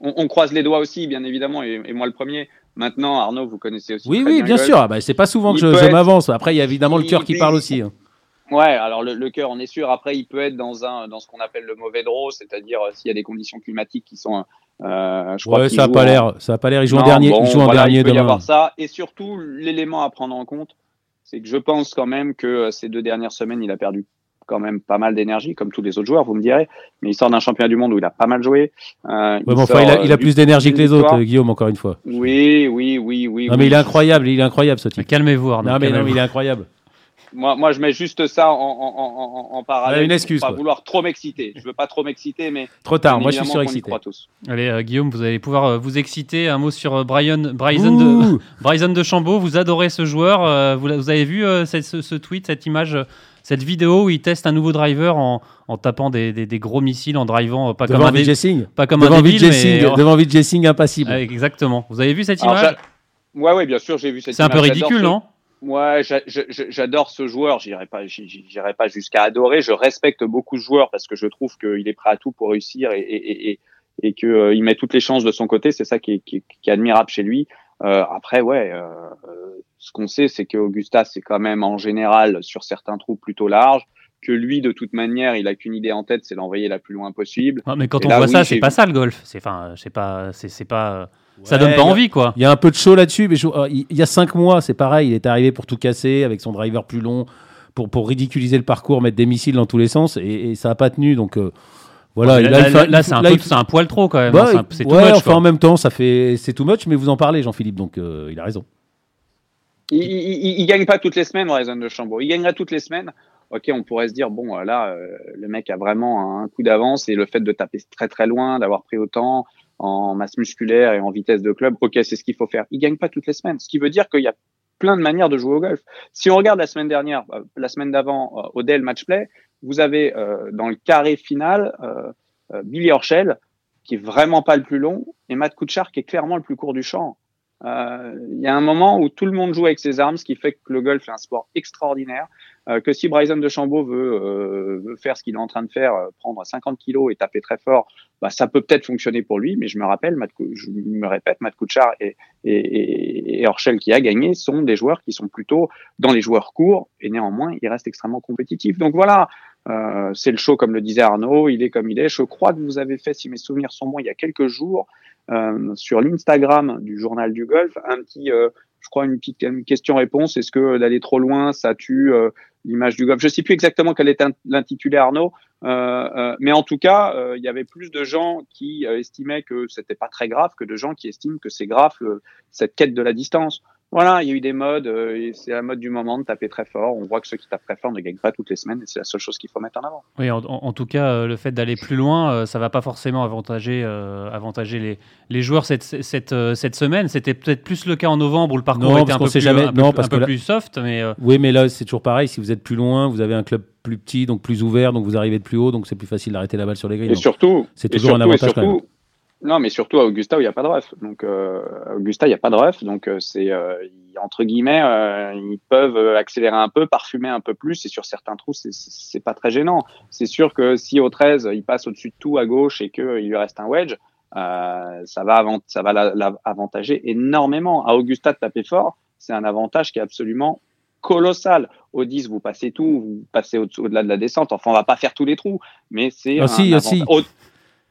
on, on, croise les doigts aussi, bien évidemment, et, et, moi le premier. Maintenant, Arnaud, vous connaissez aussi. Oui, oui, bien, sûr. Ah, bah, c'est pas souvent il que je, je m'avance. Après, il y a évidemment il, le cœur qui parle aussi. Hein. Ouais, alors le, le cœur, on est sûr. Après, il peut être dans un dans ce qu'on appelle le mauvais draw, c'est-à-dire euh, s'il y a des conditions climatiques qui sont. Euh, je crois ouais, ça a pas l'air. Ça a pas l'air. Ils jouent en dernier. Bon, ils jouent en dernier il peut demain. y avoir ça. Et surtout, l'élément à prendre en compte, c'est que je pense quand même que euh, ces deux dernières semaines, il a perdu quand même pas mal d'énergie, comme tous les autres joueurs, vous me direz. Mais il sort d'un championnat du monde où il a pas mal joué. Euh, ouais, il, bon, enfin, il, a, il a plus d'énergie que les autres, euh, Guillaume, encore une fois. Oui, oui, oui, oui. Non, mais il est incroyable. Il est incroyable, ce type. Calmez-vous, Arnaud. Non, mais non, mais il est incroyable. Moi, moi, je mets juste ça en, en, en, en parallèle. Une excuse. Pour pas quoi. vouloir trop m'exciter. Je veux pas trop m'exciter, mais. Trop tard. Moi, je suis surexcité. Allez, euh, Guillaume, vous allez pouvoir euh, vous exciter. Un mot sur euh, Brian, Bryson, de, *laughs* Bryson de Chambaud. Vous adorez ce joueur. Euh, vous, vous, avez vu euh, ce, ce, tweet, cette image, cette vidéo où il teste un nouveau driver en, en tapant des, des, des, gros missiles, en drivant pas devant comme un Singh. pas comme devant un débile, mais devant Vijay Singh impassible. Exactement. Vous avez vu cette image? Ouais, ouais, bien sûr, j'ai vu cette C'est un peu ridicule, non? Moi, j'adore ce joueur. J'irai pas, j'irai pas jusqu'à adorer. Je respecte beaucoup ce joueur parce que je trouve qu'il est prêt à tout pour réussir et, et, et, et qu'il euh, met toutes les chances de son côté. C'est ça qui est, qui, qui est, admirable chez lui. Euh, après, ouais, euh, ce qu'on sait, c'est qu'Augusta, c'est quand même en général sur certains trous plutôt large. Que lui, de toute manière, il a qu'une idée en tête, c'est l'envoyer la plus loin possible. Ah, mais quand et on là, voit oui, ça, c'est pas ça le golf. C'est, enfin, c'est pas, c'est pas. Ça donne pas envie, quoi. Il y a un peu de chaud là-dessus, mais je, euh, il y a cinq mois, c'est pareil. Il est arrivé pour tout casser avec son driver plus long, pour, pour ridiculiser le parcours, mettre des missiles dans tous les sens, et, et ça n'a pas tenu. Donc euh, voilà. Là, là, là c'est un, un, poil trop quand même. Bah, hein, c'est ouais, much, enfin quoi. en même temps, ça fait c'est too much, mais vous en parlez, Jean-Philippe, donc euh, il a raison. Il, il, gagne pas toutes les semaines, Horizon de Chambaud. Il gagnerait toutes les semaines. Ok, on pourrait se dire bon, là, euh, le mec a vraiment un coup d'avance et le fait de taper très très loin, d'avoir pris autant, en masse musculaire et en vitesse de club, ok, c'est ce qu'il faut faire. Il gagne pas toutes les semaines, ce qui veut dire qu'il y a plein de manières de jouer au golf. Si on regarde la semaine dernière, euh, la semaine d'avant, euh, au Dell Match Play, vous avez euh, dans le carré final euh, euh, Billy Horschel, qui est vraiment pas le plus long, et Matt Kuchar, qui est clairement le plus court du champ. Euh, il y a un moment où tout le monde joue avec ses armes, ce qui fait que le golf est un sport extraordinaire. Euh, que si Bryson de Chambaud veut, veut faire ce qu'il est en train de faire, prendre 50 kilos et taper très fort, bah, ça peut peut-être fonctionner pour lui. Mais je me rappelle, Matt, je me répète, Matt Kuchar et, et, et, et qui a gagné sont des joueurs qui sont plutôt dans les joueurs courts et néanmoins ils restent extrêmement compétitifs. Donc voilà, euh, c'est le show comme le disait Arnaud, il est comme il est. Je crois que vous avez fait, si mes souvenirs sont bons, il y a quelques jours euh, sur l'Instagram du journal du golf un petit, euh, je crois une petite question-réponse. Est-ce que d'aller trop loin, ça tue l'image du golf? Je sais plus exactement quel est l'intitulé Arnaud, mais en tout cas, il y avait plus de gens qui estimaient que c'était pas très grave que de gens qui estiment que c'est grave cette quête de la distance voilà, il y a eu des modes, euh, c'est la mode du moment de taper très fort. On voit que ceux qui tapent très fort ne gagnent pas toutes les semaines et c'est la seule chose qu'il faut mettre en avant. Oui, en, en tout cas, euh, le fait d'aller plus loin, euh, ça va pas forcément avantager, euh, avantager les, les joueurs cette, cette, euh, cette semaine. C'était peut-être plus le cas en novembre où le parcours non, était un peu, plus, jamais... un peu, non, parce un peu là... plus soft. Mais Oui, mais là, c'est toujours pareil. Si vous êtes plus loin, vous avez un club plus petit, donc plus ouvert, donc vous arrivez de plus haut, donc c'est plus facile d'arrêter la balle sur les grilles. Et surtout, c'est toujours surtout, un avantage. Surtout, Non, mais surtout à Augusta où il n'y a pas de ref. Donc, euh, à Augusta, il n'y a pas de ref. Donc, euh, c'est, euh, entre guillemets, euh, ils peuvent accélérer un peu, parfumer un peu plus. Et sur certains trous, c'est, c'est pas très gênant. C'est sûr que si au 13, il passe au-dessus de tout à gauche et qu'il lui reste un wedge, euh, ça va, avant, ça va l'avantager énormément. À Augusta de taper fort, c'est un avantage qui est absolument colossal. Au 10, vous passez tout, vous passez au-delà de la descente. Enfin, on va pas faire tous les trous, mais c'est aussi, aussi.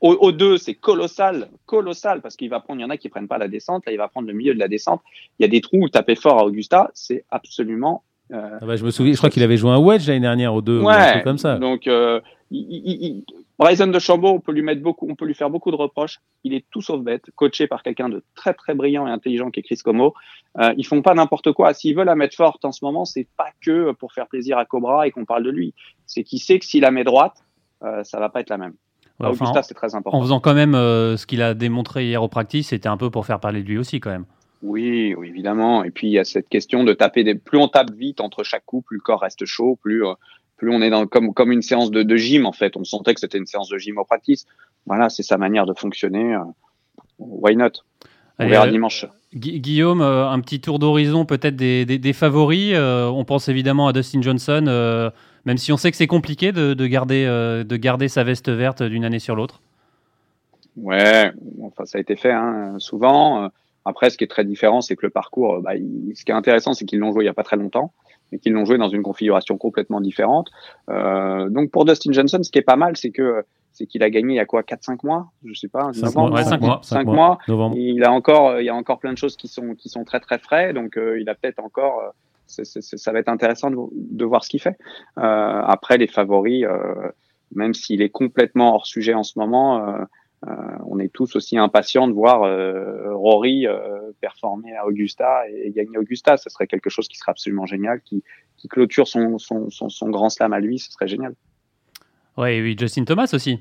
Au, 2, c'est colossal, colossal, parce qu'il va prendre, il y en a qui prennent pas la descente, là, il va prendre le milieu de la descente. Il y a des trous où taper fort à Augusta, c'est absolument. Euh, ah bah, je me souviens, je crois qu'il avait joué un wedge l'année dernière au 2, ouais, un truc comme ça. Donc, euh, il, Bryson de Chambaud, on peut lui mettre beaucoup, on peut lui faire beaucoup de reproches. Il est tout sauf bête, coaché par quelqu'un de très très brillant et intelligent qui est Chris Como. Euh, ils font pas n'importe quoi. S'il veut la mettre forte en ce moment, c'est pas que pour faire plaisir à Cobra et qu'on parle de lui. C'est qu'il sait que s'il la met droite, euh, ça va pas être la même. Augusta, c'est très important. En faisant quand même euh, ce qu'il a démontré hier au practice, c'était un peu pour faire parler de lui aussi quand même. Oui, oui, évidemment. Et puis il y a cette question de taper des. Plus on tape vite entre chaque coup, plus le corps reste chaud, plus euh, plus on est dans comme comme une séance de, de gym en fait. On sentait que c'était une séance de gym au practice. Voilà, c'est sa manière de fonctionner. Euh, why not? On verra dimanche. Guillaume, un petit tour d'horizon peut-être des, des, des, favoris. on pense évidemment à Dustin Johnson même si on sait que c'est compliqué de, garder, euh, de garder sa veste verte d'une année sur l'autre. Ouais, enfin, ça a été fait hein, souvent. Après, ce qui est très différent, c'est que le parcours, bah, ce qui est intéressant, c'est qu'ils l'ont joué il n'y a pas très longtemps, mais qu'ils l'ont joué dans une configuration complètement différente. Euh, donc pour Dustin Johnson, ce qui est pas mal, c'est que c'est qu'il a gagné il y a quoi 4-5 mois je sais pas 5 mois, ouais, 5 mois, 5 mois. il a encore il y a encore plein de choses qui sont qui sont très très frais donc euh, il a peut-être encore ça va être intéressant de, voir ce qu'il fait. Euh, après, les favoris, euh, même s'il est complètement hors sujet en ce moment, euh, on est tous aussi impatients de voir Rory performer à Augusta et, gagner Augusta. Ce serait quelque chose qui serait absolument génial, qui, clôture son, son, grand slam à lui. Ce serait génial. Ouais, oui, Justin Thomas aussi.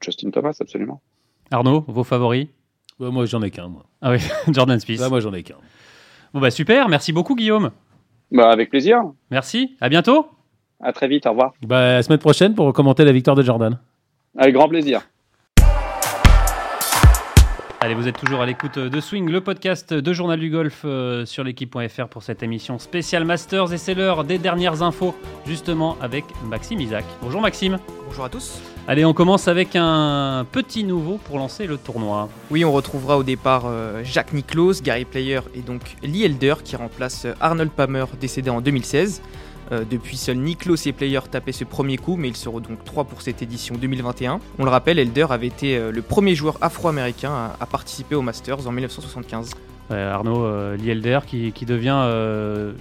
Justin Thomas, absolument. Arnaud, vos favoris? Moi, j'en ai qu'un, moi. Ah oui, *laughs* Jordan Spieth. moi, j'en ai qu'un. Bon, bah super, merci beaucoup, Guillaume. Bah, avec plaisir. Merci, à bientôt. À très vite, au revoir. Bah, la semaine prochaine pour commenter la victoire de Jordan. Avec grand plaisir. Allez, vous êtes toujours à l'écoute de Swing, le podcast de Journal du Golf euh, sur l'équipe.fr pour cette émission spéciale Masters et c'est l'heure des dernières infos justement avec Maxime Isaac. Bonjour Maxime. Bonjour à tous. Allez, on commence avec un petit nouveau pour lancer le tournoi. Oui, on retrouvera au départ euh, Jacques Nicklaus, Gary Player et donc Lee Elder qui remplace Arnold Palmer décédé en 2016. Euh, depuis, seul Niklos et Player tapaient ce premier coup, mais ils seront donc trois pour cette édition 2021. On le rappelle, Elder avait été euh, le premier joueur afro-américain à, participer aux Masters en 1975. Arnaud euh, Lee Elder qui, devient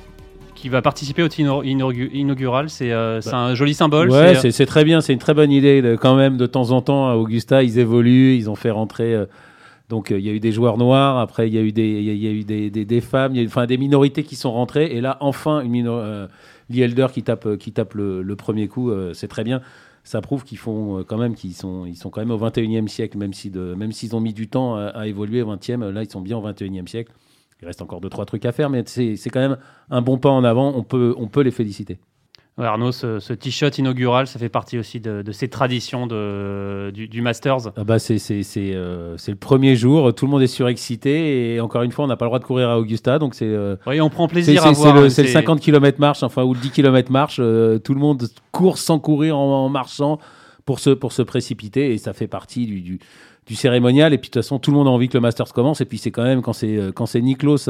qui va participer au team inaugural. C'est bah. un joli symbole. Ouais, c'est très bien. C'est une très bonne idée. quand même, de temps en temps, à Augusta, ils évoluent. Ils ont fait rentrer. donc, il y a eu des joueurs noirs. Après, il y a eu des, y a eu des, des, femmes. Il y a eu, enfin, des minorités qui sont rentrées. Et là, enfin, une Lee Elder qui tape, euh, qui tape le, premier coup, euh, c'est très bien. Ça prouve qu'ils font euh, quand même qu'ils sont, ils sont quand même au 21e siècle, même si de, même s'ils ont mis du temps à, évoluer au 20e. Là, ils sont bien au 21e siècle. Il reste encore deux trois trucs à faire, mais c'est quand même un bon pas en avant. On peut, on peut les féliciter. Arnaud, ce, t-shirt inaugural, ça fait partie aussi de, ces traditions de, du, Masters. Ah bah euh, c'est le premier jour, tout le monde est surexcité et encore une fois, on n'a pas le droit de courir à Augusta, donc c'est. Euh, on prend plaisir à voir. C'est le, 50 km marche, enfin ou le 10 km marche, euh, tout le monde court sans courir en, marchant pour se pour se précipiter et ça fait partie du, du, du cérémonial. Et puis de toute façon, tout le monde a envie que le Masters commence. Et puis c'est quand même quand c'est quand c'est Niklos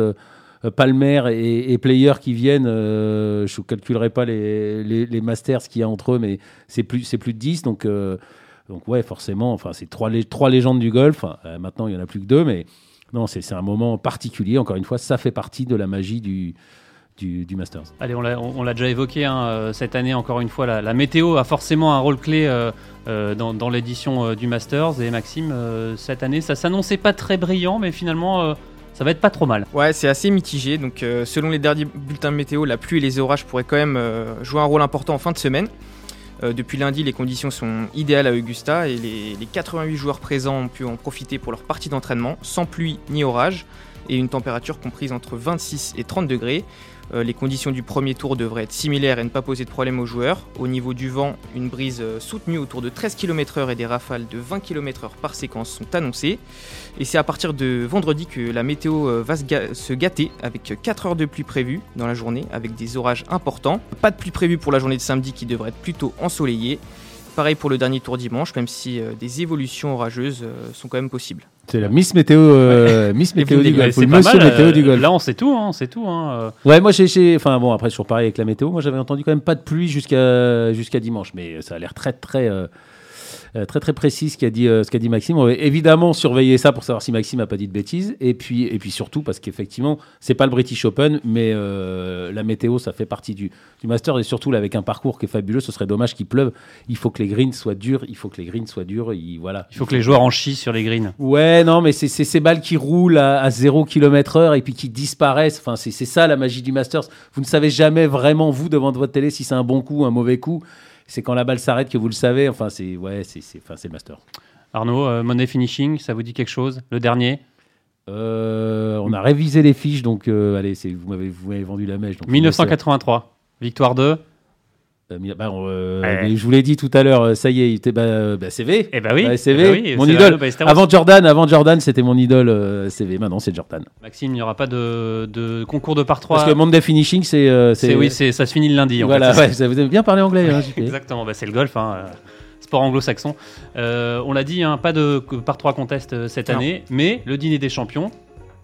euh, Palmer et, Player qui viennent, euh, je ne calculerai pas les, les, masters qu'il y a entre eux, mais c'est plus, c'est plus de 10. Donc, euh, donc ouais, forcément, enfin, c'est trois, trois légendes du golf. maintenant, il n'y en a plus que deux, mais non, c'est un moment particulier. Encore une fois, ça fait partie de la magie du, du, Masters. Allez, on l'a déjà évoqué hein, cette année, encore une fois, la, météo a forcément un rôle clé dans, dans l'édition du Masters. Et Maxime, cette année, ça s'annonçait pas très brillant, mais finalement, ça va être pas trop mal. Ouais, c'est assez mitigé. Donc, euh, selon les derniers bulletins de météo, la pluie et les orages pourraient quand même euh, jouer un rôle important en fin de semaine. Euh, depuis lundi, les conditions sont idéales à Augusta et les, 88 joueurs présents ont pu en profiter pour leur partie d'entraînement, sans pluie ni orage, et une température comprise entre 26 et 30 degrés. Euh, les conditions du premier tour devraient être similaires et ne pas poser de problème aux joueurs. Au niveau du vent, une brise euh, soutenue autour de 13 km/h et des rafales de 20 km/h par séquence sont annoncées. Et c'est à partir de vendredi que la météo euh, va se gâter avec 4 heures de pluie prévues dans la journée avec des orages importants. Pas de pluie prévue pour la journée de samedi qui devrait être plutôt ensoleillée. Pareil pour le dernier tour dimanche, même si des évolutions orageuses sont quand même possibles. C'est la Miss Météo, euh, Miss Météo du Golf. Monsieur Météo du Golf. Là, on sait tout, hein, on sait tout. Hein. Euh. Ouais, moi, j'ai, enfin bon, après, toujours pareil avec la météo. Moi, j'avais entendu quand même pas de pluie jusqu'à jusqu'à dimanche, mais ça a l'air très très euh, très très précis ce qu'a dit, euh, ce qu'a dit Maxime. On va évidemment surveiller ça pour savoir si Maxime n'a pas dit de bêtises. Et puis, et puis surtout parce qu'effectivement, c'est pas le British Open, mais euh, la météo, ça fait partie du, du Master. Et surtout, là, avec un parcours qui est fabuleux, ce serait dommage qu'il pleuve. Il faut que les greens soient durs. Il faut que les greens soient durs. Il, voilà. il faut que les joueurs en chient sur les greens. Ouais, non, mais c'est ces balles qui roulent à, 0 km/h et puis qui disparaissent. Enfin, c'est ça la magie du Masters. Vous ne savez jamais vraiment, vous, devant votre télé, si c'est un bon coup, un mauvais coup c'est quand la balle s'arrête que vous le savez. Enfin, c'est ouais, c'est enfin, le master. Arnaud, euh, Money Finishing, ça vous dit quelque chose Le dernier? Euh, On a révisé les fiches, donc euh, allez, vous m'avez vendu la mèche. 1983, victoire 2 bah, Je vous l'ai dit tout à l'heure, ça y est, bah, bah, CV. Eh bah oui, CV. Eh mon idole. avant Jordan, avant Jordan, c'était mon idole CV. Maintenant, c'est Jordan. Maxime, il n'y aura pas de, concours de par 3 Parce que Monday Finishing, c'est. oui, ça se finit le lundi. voilà, vous avez bien parlé anglais. Hein, Exactement, c'est le golf. Hein, sport anglo-saxon. Euh, on l'a dit, hein, pas de par 3 contest euh, cette année, mais le dîner des champions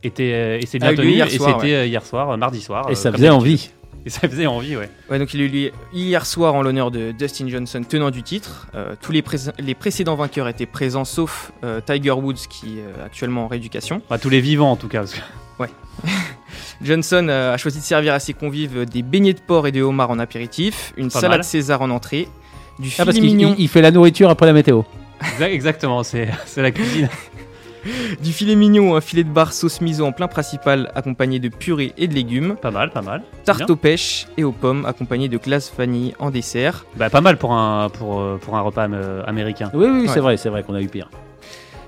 était euh, et c'est bien tenu et c'était hier soir, mardi soir. Et ça faisait envie. Et ça faisait envie, ouais. ouais donc il a eu hier soir en l'honneur de Dustin Johnson, tenant du titre. Euh, tous les, les, précédents vainqueurs étaient présents, sauf euh, Tiger Woods, qui est actuellement en rééducation. Bah, tous les vivants, en tout cas. *laughs* Ouais. *laughs* Johnson euh, a choisi de servir à ses convives des beignets de porc et de homard en apéritif, une salade César en entrée, du ah, filet mignon. il fait la nourriture après la météo. Exactement, *laughs* c'est la cuisine. Du filet mignon, un filet de bar sauce miso en plein principal accompagné de purée et de légumes. Pas mal, pas mal. Tarte aux pêches et aux pommes accompagné de glace vanille en dessert. Bah pas mal pour un, pour, euh, pour un repas euh, américain. Oui, oui, c'est vrai, c'est vrai qu'on a eu pire.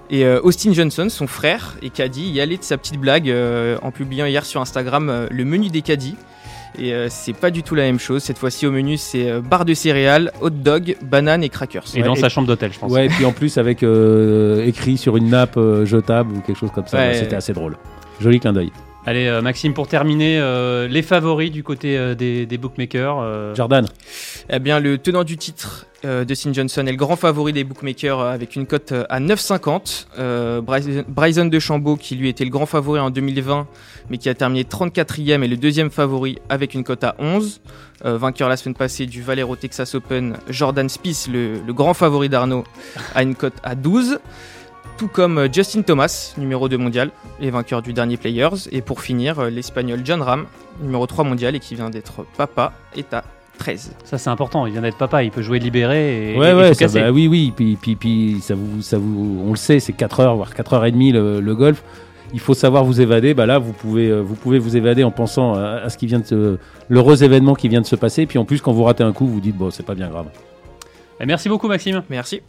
Et euh, Austin Johnson, son frère, et Caddy, y allait de sa petite blague en publiant hier sur Instagram le menu des caddies. Et euh, c'est pas du tout la même chose. Cette fois-ci, au menu, c'est euh, barre de céréales, hot dog, banane et crackers. Et dans sa chambre d'hôtel, je pense. Ouais, et puis en plus, avec euh, écrit sur une nappe jetable ou quelque chose comme ça. C'était assez drôle. Joli clin d'œil. Allez, Maxime, pour terminer, les favoris du côté des, des, bookmakers. Jordan. Eh bien, le tenant du titre, euh, Dustin Johnson est le grand favori des bookmakers euh, avec une cote euh, à 9,50. Bryson, Bryson DeChambeau, qui lui était le grand favori en 2020, mais qui a terminé 34e, est le deuxième favori avec une cote à 11. vainqueur la semaine passée du Valero Texas Open, Jordan Spieth, le, grand favori d'Arnaud, a une cote à 12 tout comme Justin Thomas, numéro 2 mondial, et vainqueur du dernier Players. Et pour finir, l'Espagnol John Ram, numéro 3 mondial et qui vient d'être papa, est à 13. Ça c'est important, il vient d'être papa, il peut jouer libéré et, ouais, ouais, ça, bah, oui, oui, puis, puis, puis, ça vous, ça vous, on le sait, c'est 4 heures, voire 4 heures et demie le, le, golf. Il faut savoir vous évader. Bah là, vous pouvez, euh, vous pouvez vous évader en pensant à, ce qui vient de l'heureux événement qui vient de se passer. Et puis en plus, quand vous ratez un coup, vous dites bon, c'est pas bien grave. Et merci beaucoup, Maxime. Merci.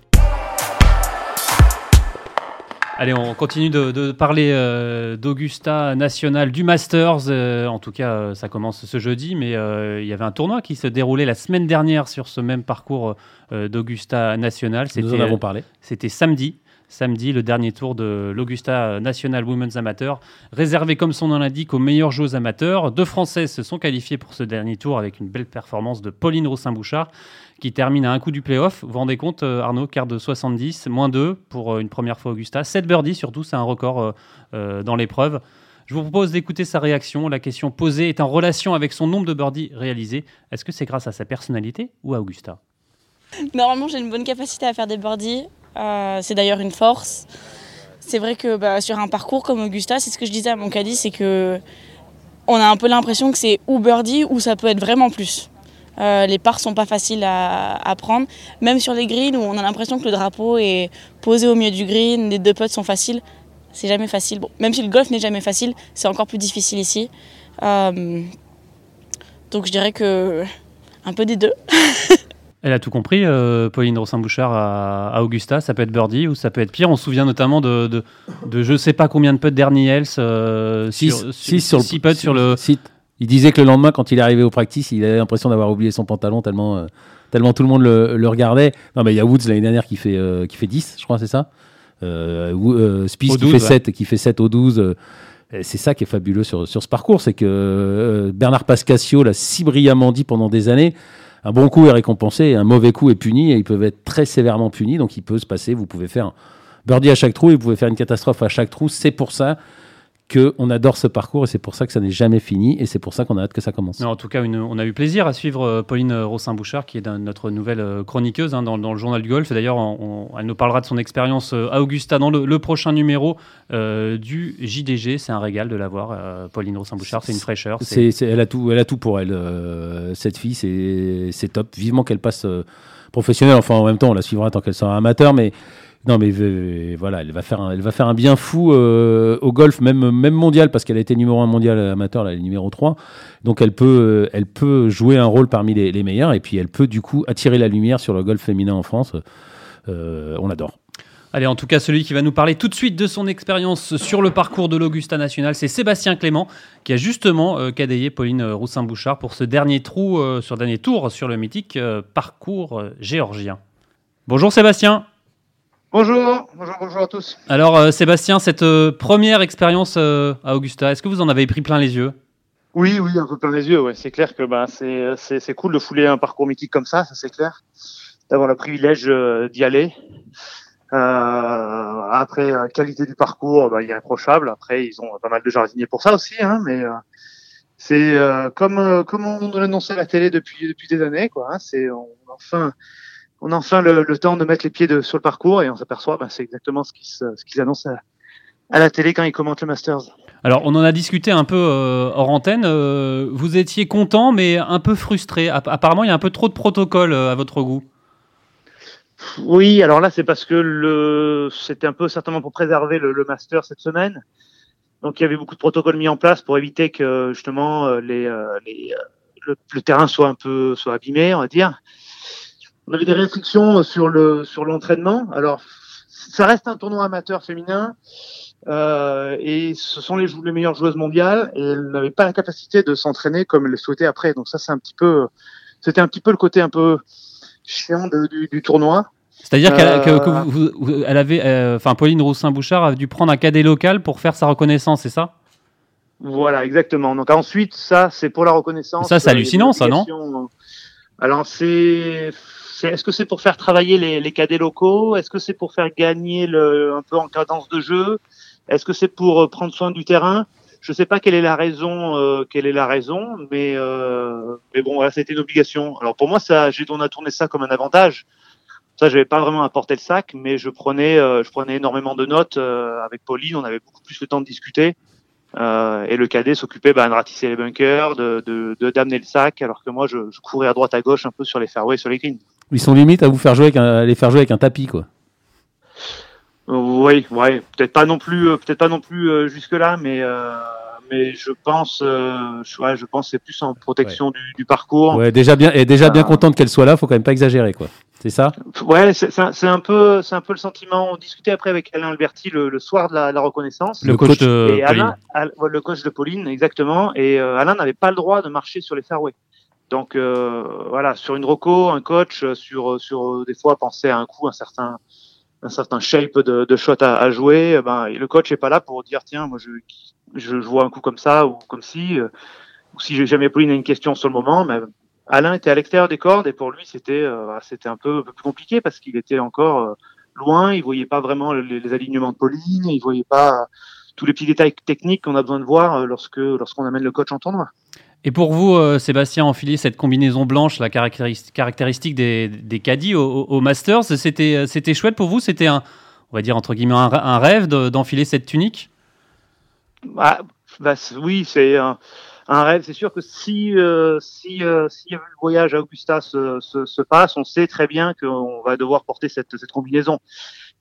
Allez, on continue de, parler euh, d'Augusta National, du Masters. Euh, en tout cas, euh, ça commence ce jeudi, mais il y avait un tournoi qui se déroulait la semaine dernière sur ce même parcours d'Augusta National. Nous en avons parlé. C'était samedi. Samedi, le dernier tour de l'Augusta National Women's Amateur, réservé comme son nom l'indique aux meilleurs joueurs amateurs. Deux Françaises se sont qualifiées pour ce dernier tour avec une belle performance de Pauline Rossin-Bouchard qui termine à un coup du playoff. Vous vous rendez compte, euh, Arnaud, quart de 70, moins 2 pour euh, une première fois Augusta. 7 birdies surtout, c'est un record euh, dans l'épreuve. Je vous propose d'écouter sa réaction. La question posée est en relation avec son nombre de birdies réalisés. Est-ce que c'est grâce à sa personnalité ou à Augusta? Normalement, j'ai une bonne capacité à faire des birdies. c'est d'ailleurs une force. C'est vrai que bah, sur un parcours comme Augusta, c'est ce que je disais à mon caddie, c'est que on a un peu l'impression que c'est ou birdie ou ça peut être vraiment plus. Euh, les parts sont pas faciles à, prendre. Même sur les greens où on a l'impression que le drapeau est posé au milieu du green, les deux putts sont faciles. C'est jamais facile. Bon, même si le golf n'est jamais facile, c'est encore plus difficile ici. Euh, donc je dirais que un peu des deux. *laughs* Elle a tout compris, euh, Pauline Rossin-Bouchard à, Augusta. Ça peut être birdie ou ça peut être pire. On se souvient notamment de, de, de je sais pas combien de putts d'Ernie Else. 6 sur, sur, putts sur le. Site Il disait que le lendemain, quand il est arrivé au practice, il avait l'impression d'avoir oublié son pantalon tellement, tellement tout le monde le, regardait. Non, mais il y a Woods l'année dernière qui fait, qui fait 10, je crois, c'est ça? Euh, Spice qui, fait 7, qui fait 7 au 12 c'est ça qui est fabuleux sur, sur ce parcours, c'est que euh, Bernard Pascasio l'a si brillamment dit pendant des années. Un bon coup est récompensé, un mauvais coup est puni, et ils peuvent être très sévèrement punis. Donc il peut se passer, vous pouvez faire un birdie à chaque trou, et vous pouvez faire une catastrophe à chaque trou. C'est pour ça qu'on adore ce parcours et c'est pour ça que ça n'est jamais fini et c'est pour ça qu'on a hâte que ça commence. en tout cas, on a eu plaisir à suivre euh, Pauline Rossin-Bouchard, qui est notre nouvelle euh, chroniqueuse hein, dans, le journal du golf. D'ailleurs, elle nous parlera de son expérience euh, à Augusta dans le, prochain numéro du JDG. C'est un régal de la voir, Pauline Rossin-Bouchard. C'est une fraîcheur. elle, a tout, elle a tout pour elle. cette fille, c'est top. Vivement qu'elle passe professionnelle. Enfin, en même temps, on la suivra tant qu'elle sera amateur, mais non, mais euh, voilà, elle va faire un, elle va faire un bien fou euh, au golf, même, même mondial, parce qu'elle a été numéro 1 mondial amateur, là, elle est numéro 3. Donc elle peut, euh, elle peut jouer un rôle parmi les, meilleurs, et puis elle peut du coup attirer la lumière sur le golf féminin en France. on adore. Allez, en tout cas, celui qui va nous parler tout de suite de son expérience sur le parcours de l'Augusta National, c'est Sébastien Clément, qui a justement euh, Pauline Roussin-Bouchard pour ce dernier, trou, sur dernier tour sur le mythique parcours géorgien. Bonjour Sébastien. Bonjour, bonjour, bonjour à tous. Alors euh, Sébastien, cette euh, première expérience euh, à Augusta, est-ce que vous en avez pris plein les yeux? Oui, oui, un peu plein les yeux. Ouais. C'est clair que bah, c'est cool de fouler un parcours mythique comme ça, ça c'est clair. D'avoir le privilège d'y aller. après, qualité du parcours, bah, il est irréprochable. Après, ils ont pas mal de jardiniers pour ça aussi, hein, mais c'est comme comme on l'annonçait à la télé depuis depuis des années, quoi. Hein, c'est enfin on a enfin le, temps de mettre les pieds sur le parcours et on s'aperçoit, ben, c'est exactement ce qu'ils annoncent à, la télé quand ils commentent le Masters. Alors, on en a discuté un peu euh, hors antenne. Euh, vous étiez content, mais un peu frustré. Apparemment, il y a un peu trop de protocoles euh, à votre goût. Oui, alors là, c'est parce que le... c'était un peu certainement pour préserver le, Master cette semaine. Donc, il y avait beaucoup de protocoles mis en place pour éviter que justement les, le, le, terrain soit un peu soit abîmé, on va dire on avait des restrictions sur le sur l'entraînement. Alors, ça reste un tournoi amateur féminin euh, et ce sont les, les meilleures joueuses mondiales et elles n'avaient pas la capacité de s'entraîner comme elles le souhaitaient après. Donc ça, c'est un petit peu, c'était un petit peu le côté un peu chiant du, tournoi. C'est-à-dire qu'elle elle avait, euh, enfin Pauline Roussin-Bouchard a dû prendre un cadet local pour faire sa reconnaissance, c'est ça? Voilà, exactement. Donc ensuite, ça, c'est pour la reconnaissance. Ça, c'est hallucinant, ça, non? Alors c'est est-ce que c'est pour faire travailler les, cadets locaux? Est-ce que c'est pour faire gagner le, un peu en cadence de jeu? Est-ce que c'est pour euh, prendre soin du terrain? Je ne sais pas quelle est la raison, euh, quelle est la raison, mais euh, mais bon, voilà, c'était une obligation. Alors pour moi, ça, j'ai on a tourné ça comme un avantage. Ça, je n'avais pas vraiment apporté le sac, mais je prenais, je prenais énormément de notes avec Pauline. On avait beaucoup plus le temps de discuter. et le cadet s'occupait bah, de ratisser les bunkers, de d'amener le sac, alors que moi je, je, courais à droite à gauche un peu sur les fairways, sur les greens. Ils sont limite à vous faire jouer avec un, les faire jouer avec un tapis, quoi. Oui, ouais, peut-être pas non plus, euh, peut-être pas non plus euh, jusque là, mais euh, mais je pense, je, je pense c'est plus en protection du, du, parcours. Ouais, déjà bien, et déjà bien contente qu'elle soit là, faut quand même pas exagérer, quoi. C'est ça? Ouais, c'est un, peu, c'est un peu le sentiment. On discutait après avec Alain Alberti le, soir de la, la, reconnaissance. Le, coach, de Pauline. le coach de Pauline, exactement. Et Alain n'avait pas le droit de marcher sur les fairways. Donc euh, voilà, sur une roco, un coach, euh, sur euh, sur des fois penser à un coup, un certain un certain shape de, de shot à, à jouer, eh ben le coach est pas là pour dire tiens moi je je, vois un coup comme ça ou comme si ou si jamais Pauline a une question sur le moment, mais Alain était à l'extérieur des cordes et pour lui c'était c'était un peu, un peu, plus compliqué parce qu'il était encore loin, il voyait pas vraiment les, les, alignements de Pauline, il voyait pas tous les petits détails techniques qu'on a besoin de voir lorsque lorsqu'on amène le coach en tournoi. Et pour vous, euh, Sébastien, enfiler cette combinaison blanche, la caractéristique des, des caddies au, Masters, c'était, euh, c'était chouette pour vous? C'était un, on va dire entre guillemets, un, rêve d'enfiler cette tunique? Bah, bah Oui, c'est un, rêve. C'est sûr que si, euh, le voyage à Augusta se, se, passe, on sait très bien qu'on va devoir porter cette, combinaison.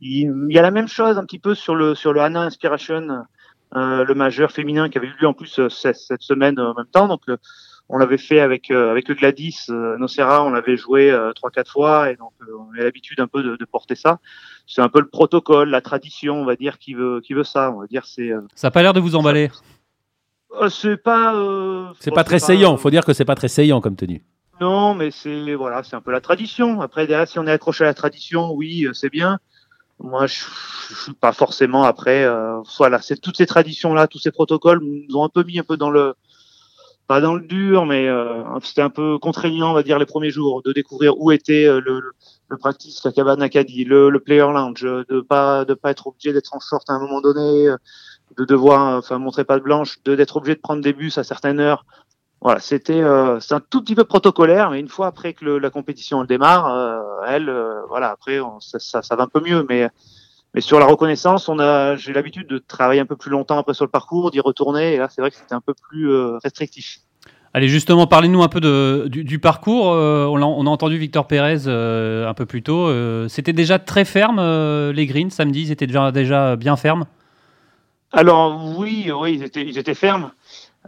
Il, y a la même chose un petit peu sur le, sur le Hana Inspiration le majeur féminin qui avait eu lieu en plus euh, cette, semaine en même temps. Donc, euh, on l'avait fait avec avec le Gladys Nocera, on l'avait joué trois quatre fois et donc on a l'habitude un peu de, de porter ça. C'est un peu le protocole, la tradition, on va dire, qui veut qui veut ça. On va dire c'est. ça a pas l'air de vous emballer. Euh, c'est pas. euh, C'est pas très saillant. Faut dire que c'est pas très saillant comme tenue. Non, mais c'est voilà, c'est un peu la tradition. Après, derrière, si on est accroché à la tradition, oui, euh, c'est bien. Moi, je, suis pas forcément après. Euh, voilà, c'est toutes ces traditions là, tous ces protocoles nous ont un peu mis un peu dans le pas dans le dur, mais euh, c'était un peu contraignant, on va dire, les premiers jours, de découvrir où était euh, le, le, practice, la cabane Acadie, le, le player lounge, euh, de pas de pas être obligé d'être en short à un moment donné, de devoir, enfin, montrer pas de blanche, de d'être obligé de prendre des bus à certaines heures. Voilà, c'était euh, c'est un tout petit peu protocolaire, mais une fois après que le- la compétition démarre, euh, elle, euh, voilà, après on- ça, ça, ça va un peu mieux, mais mais sur la reconnaissance, on a, j'ai l'habitude de travailler un peu plus longtemps après sur le parcours, d'y retourner, et là c'est vrai que c'était un peu plus restrictif. Allez, justement, parlez-nous un peu de, du, du parcours. Euh, on, a entendu Victor Pérez euh, un peu plus tôt. Euh, C'était déjà très ferme, les greens, samedi. Ils étaient déjà, déjà bien fermes? Alors oui, oui, ils étaient, ils étaient fermes.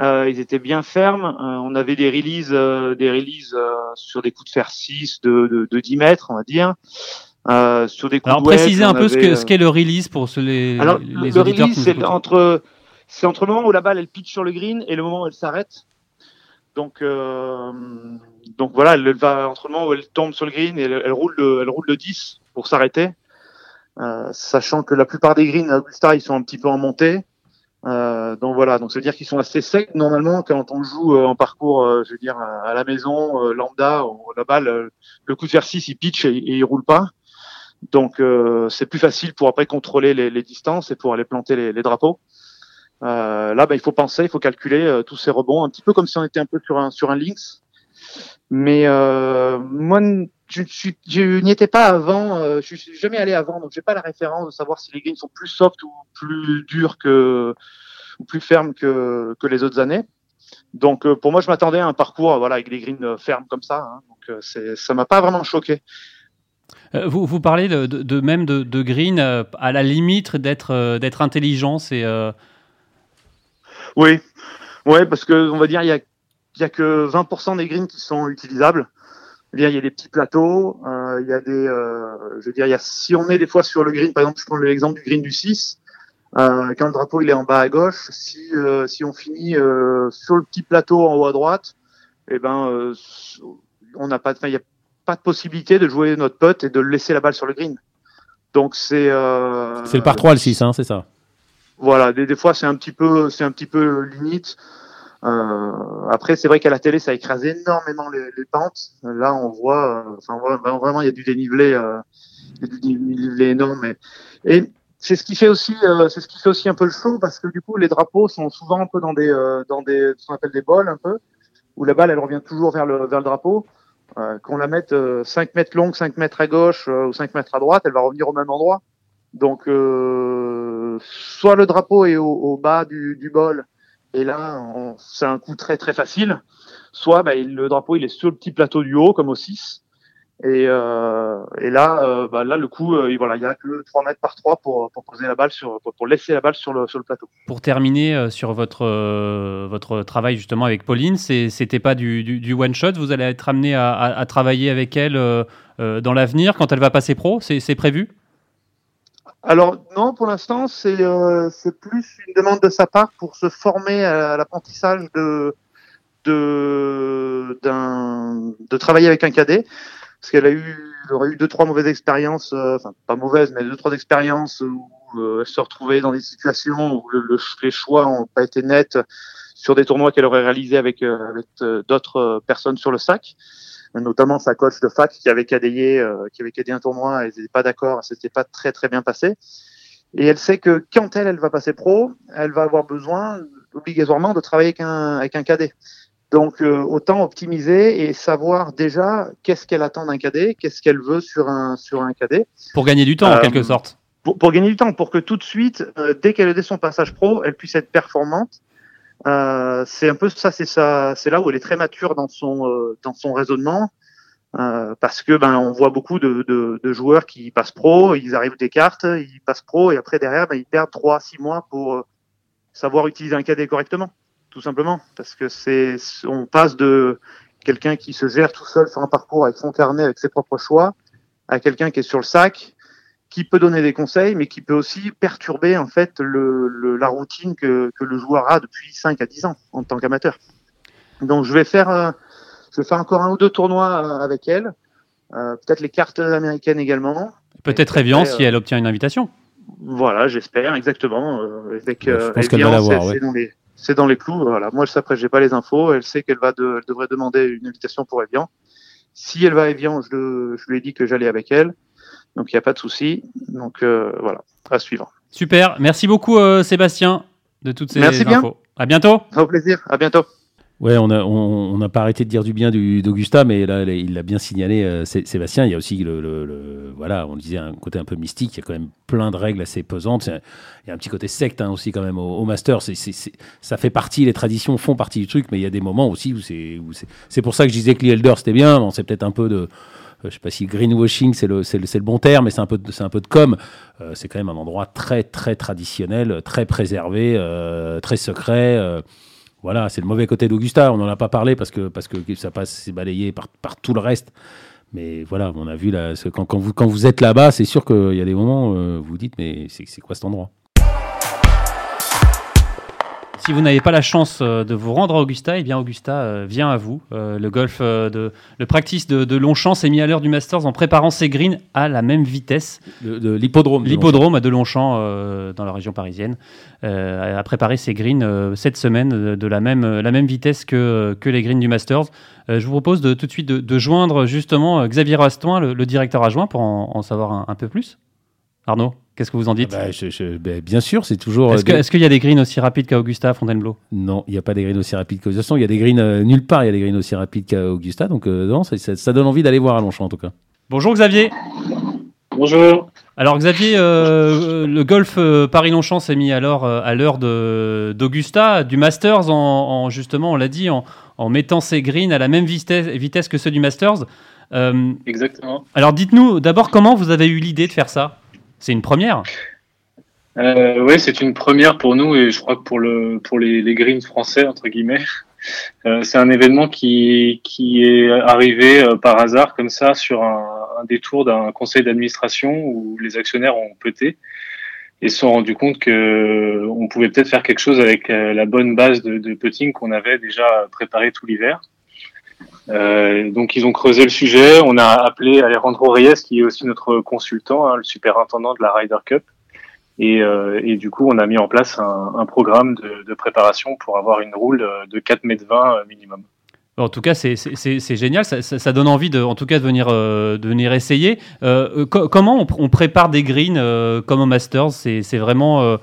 Euh, ils étaient bien fermes. Euh, on avait des releases, euh, des releases euh, sur des coups de fer 6 de, de, de 10 mètres, on va dire. Euh, sur des coups Alors, précisez un peu ce avait, que- euh, ce qu'est le release pour ceux, les, Alors, les le auditeurs release, c'est entre, c'est entre le moment où la balle elle pitch sur le green et le moment où elle s'arrête. Donc, euh, donc voilà, elle va entre le moment où elle tombe sur le green et elle, elle roule le, elle roule le 10 pour s'arrêter. Euh, sachant que la plupart des greens à Augusta, ils sont un petit peu en montée. Euh, donc voilà, donc ça veut dire qu'ils sont assez secs normalement quand on joue euh, en parcours, euh, je veux dire à la maison, euh, lambda, où la balle, euh, le coup de fer 6 il pitch et, et il roule pas. Donc euh, c'est plus facile pour après contrôler les, les distances et pour aller planter les, les drapeaux. Là, bah, il faut penser, il faut calculer tous ces rebonds, un petit peu comme si on était un peu sur un sur un links. Mais moi, je, je, je n'y étais pas avant, euh, je suis jamais allé avant, donc j'ai pas la référence de savoir si les greens sont plus soft ou plus durs que ou plus fermes que que les autres années. Donc euh, pour moi, je m'attendais à un parcours, voilà, avec des greens euh, fermes comme ça. Hein, donc c'est, ça m'a pas vraiment choqué. Vous, vous parlez de, de- de même de, de green à la limite d'être d'être intelligent. C'est Oui, ouais, parce que on va dire il y a il y a que 20% des greens qui sont utilisables. Il y a des petits plateaux, euh, il y a des, euh, je veux dire, il y a si on est des fois sur le green, par exemple, je prends l'exemple du green du 6, euh, quand le drapeau il est en bas à gauche, si euh, si on finit euh, sur le petit plateau en haut à droite, eh ben euh, on n'a pas, il y a pas de possibilité de jouer notre putt et de laisser la balle sur le green. Donc c'est euh, C'est le par 3 le 6, hein, c'est ça. voilà, des, des fois c'est un petit peu, c'est un petit peu limite. Euh, après, c'est vrai qu'à la télé, ça écrase énormément les, les pentes. Là, on voit, euh, enfin vra- vraiment, il y a du dénivelé, euh, il y a du dénivelé énorme. Et, et c'est ce qui fait aussi, c'est ce qui fait aussi un peu le show parce que du coup, les drapeaux sont souvent un peu dans des, dans des, ce qu'on appelle des bols un peu, où la balle, elle revient toujours vers le, vers le drapeau. Euh, qu'on la mette euh, 5 mètres longue, 5 mètres à gauche euh, ou 5 mètres à droite, elle va revenir au même endroit. Donc, soit le drapeau est au, au bas du, du bol, et là, c'est un coup très très facile. Soit bah, le drapeau il est sur le petit plateau du haut, comme au 6. Et, euh, et là, euh, bah, là, le coup, euh, il y a que 3 mètres par 3 pour, poser la balle sur, pour, laisser la balle sur le, plateau. pour terminer sur votre travail justement avec Pauline. C'était pas du, du, one shot? Vous allez être amené à, travailler avec elle dans l'avenir quand elle va passer pro? C'est prévu? Alors non, pour l'instant, c'est euh, plus une demande de sa part pour se former à l'apprentissage de de de travailler avec un cadet, parce qu'elle a eu aurait eu deux trois mauvaises expériences, euh, enfin pas mauvaises, mais deux trois expériences où euh, elle se retrouvait dans des situations où le- le- les choix ont pas été nets sur des tournois qu'elle aurait réalisés avec euh, avec d'autres personnes sur le sac notamment sa coach de fac qui avait cadayé, euh, qui avait cadayé un tournoi, elle n'était pas d'accord, ça s'était pas très très bien passé. Et elle sait que quand elle, elle va passer pro, elle va avoir besoin obligatoirement de travailler avec un, avec un cadet. Donc euh, autant optimiser et savoir déjà qu'est-ce qu'elle attend d'un cadet, qu'est-ce qu'elle veut sur un sur un cadet, Pour gagner du temps en Euh, quelque sorte. pour, pour gagner du temps, pour que tout de suite, euh, dès qu'elle est son passage pro, elle puisse être performante. Euh, c'est un peu ça, c'est ça, c'est là où elle est très mature dans son euh, dans son raisonnement, euh, parce que ben on voit beaucoup de, de, joueurs qui passent pro, ils arrivent des cartes, ils passent pro et après derrière ben, ils perdent trois six mois pour savoir utiliser un cadet correctement, tout simplement, parce que c'est on passe de quelqu'un qui se gère tout seul sur un parcours avec son carnet, avec ses propres choix, à quelqu'un qui est sur le sac qui peut donner des conseils, mais qui peut aussi perturber en fait le, la routine que, que, le joueur a depuis 5 à 10 ans en tant qu'amateur. Donc je vais faire, euh, je vais faire encore un ou deux tournois euh, avec elle, euh, peut-être les cartes américaines également. Peut-être Evian si elle obtient une invitation. Voilà, j'espère exactement. avec, je pense qu'elle va l'avoir. C'est dans, les, dans les clous. Voilà. Moi, après, j'ai pas les infos. Elle sait qu'elle va, de, elle devrait demander une invitation pour Evian. Si elle va à Evian, je, je lui ai dit que j'allais avec elle. Donc il n'y a pas de souci. Donc euh, voilà, à suivre. Super, merci beaucoup euh, Sébastien de toutes ces merci infos. Bien. À bientôt. Au plaisir, à bientôt. Ouais, on n'a on, on pas arrêté de dire du bien d'Augusta, mais là, il l'a bien signalé, euh, Sébastien. Il y a aussi le, le, voilà, on disait un côté un peu mystique. Il y a quand même plein de règles assez pesantes. Il y a un petit côté secte hein, aussi quand même au, au Master. C ça fait partie, les traditions font partie du truc, mais il y a des moments aussi où c'est, c'est pour ça que je disais que l'Elder c'était bien. Bon, c'est peut-être un peu de euh, je sais pas si greenwashing c'est le, bon terme, mais c'est un peu, c'est un de com. Euh, c'est quand même un endroit très très traditionnel, très préservé, euh, très secret. voilà, c'est le mauvais côté d'Augusta. On n'en a pas parlé parce que ça passe, c'est balayé par, tout le reste. Mais voilà, on a vu là, quand, quand, vous, quand vous êtes là-bas, c'est sûr qu'il y a des moments où vous dites, mais c'est quoi cet endroit? Si vous n'avez pas la chance euh, de vous rendre à Augusta, eh bien Augusta euh, vient à vous. Euh, le golf de le practice de, Longchamp s'est mis à l'heure du Masters en préparant ses greens à la même vitesse. De, l'hippodrome. L'hippodrome à de Longchamp dans la région parisienne a préparé ses greens cette semaine de la même la même vitesse que que les greens du Masters. je vous propose de tout de suite de, joindre justement Xavier Rastoin, le, directeur adjoint, pour en, savoir un peu plus. Arnaud? Qu'est-ce que vous en dites ah bah, bah, Bien sûr, c'est toujours. Est-ce euh, qu'il y a des greens aussi rapides qu'à Augusta, Fontainebleau? Non, il n'y a pas des greens aussi rapides qu'à Augusta. Il y a des greens euh, nulle part. Il y a des greens aussi rapides qu'à Augusta. Donc euh, non, ça, donne envie d'aller voir à Longchamp en tout cas. Bonjour Xavier. Bonjour. Alors Xavier, le golf Paris-Longchamp s'est mis alors à l'heure d'Augusta, du Masters, en, justement, on l'a dit, en, mettant ses greens à la même vitesse, vitesse que ceux du Masters. Exactement. Alors dites-nous d'abord comment vous avez eu l'idée de faire ça? C'est une première euh, Oui, c'est une première pour nous et je crois que pour, le, pour les, les Greens français, entre guillemets. *laughs* Euh, c'est un événement qui, qui est arrivé euh, par hasard comme ça sur un, détour d'un conseil d'administration où les actionnaires ont pété et se sont rendus compte que on pouvait peut-être faire quelque chose avec la bonne base de, de putting qu'on avait déjà préparé tout l'hiver. Euh, donc ils ont creusé le sujet. On a appelé Alejandro Reyes, qui est aussi notre consultant, hein, le superintendant de la Ryder Cup. Et, euh, et, du coup, on a mis en place un, programme de, préparation pour avoir une roule de 4 mètres 20 minimum. En tout cas, c'est génial. Ça, donne envie, de, en tout cas, de venir, euh, essayer. Euh, comment on, prépare des greens euh, comme au Masters? C'est vraiment,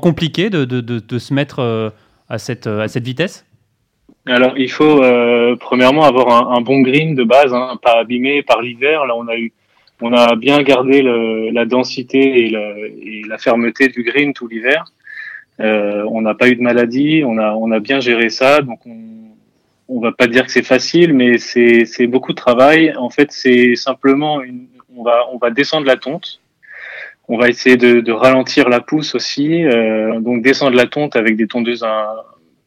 compliqué de, se mettre à cette vitesse? Alors, il faut euh, premièrement avoir un, bon green de base, hein, pas abîmé par l'hiver. Là, on a eu, on a bien gardé le, la densité et, le, et, la fermeté du green tout l'hiver. Euh, on n'a pas eu de maladie, on a, on a bien géré ça. Donc, on, on va pas dire que c'est facile, mais c'est beaucoup de travail. En fait, c'est simplement une, on va, on va descendre la tonte. On va essayer de, de ralentir la pousse aussi, euh, donc descendre la tonte avec des tondeuses un,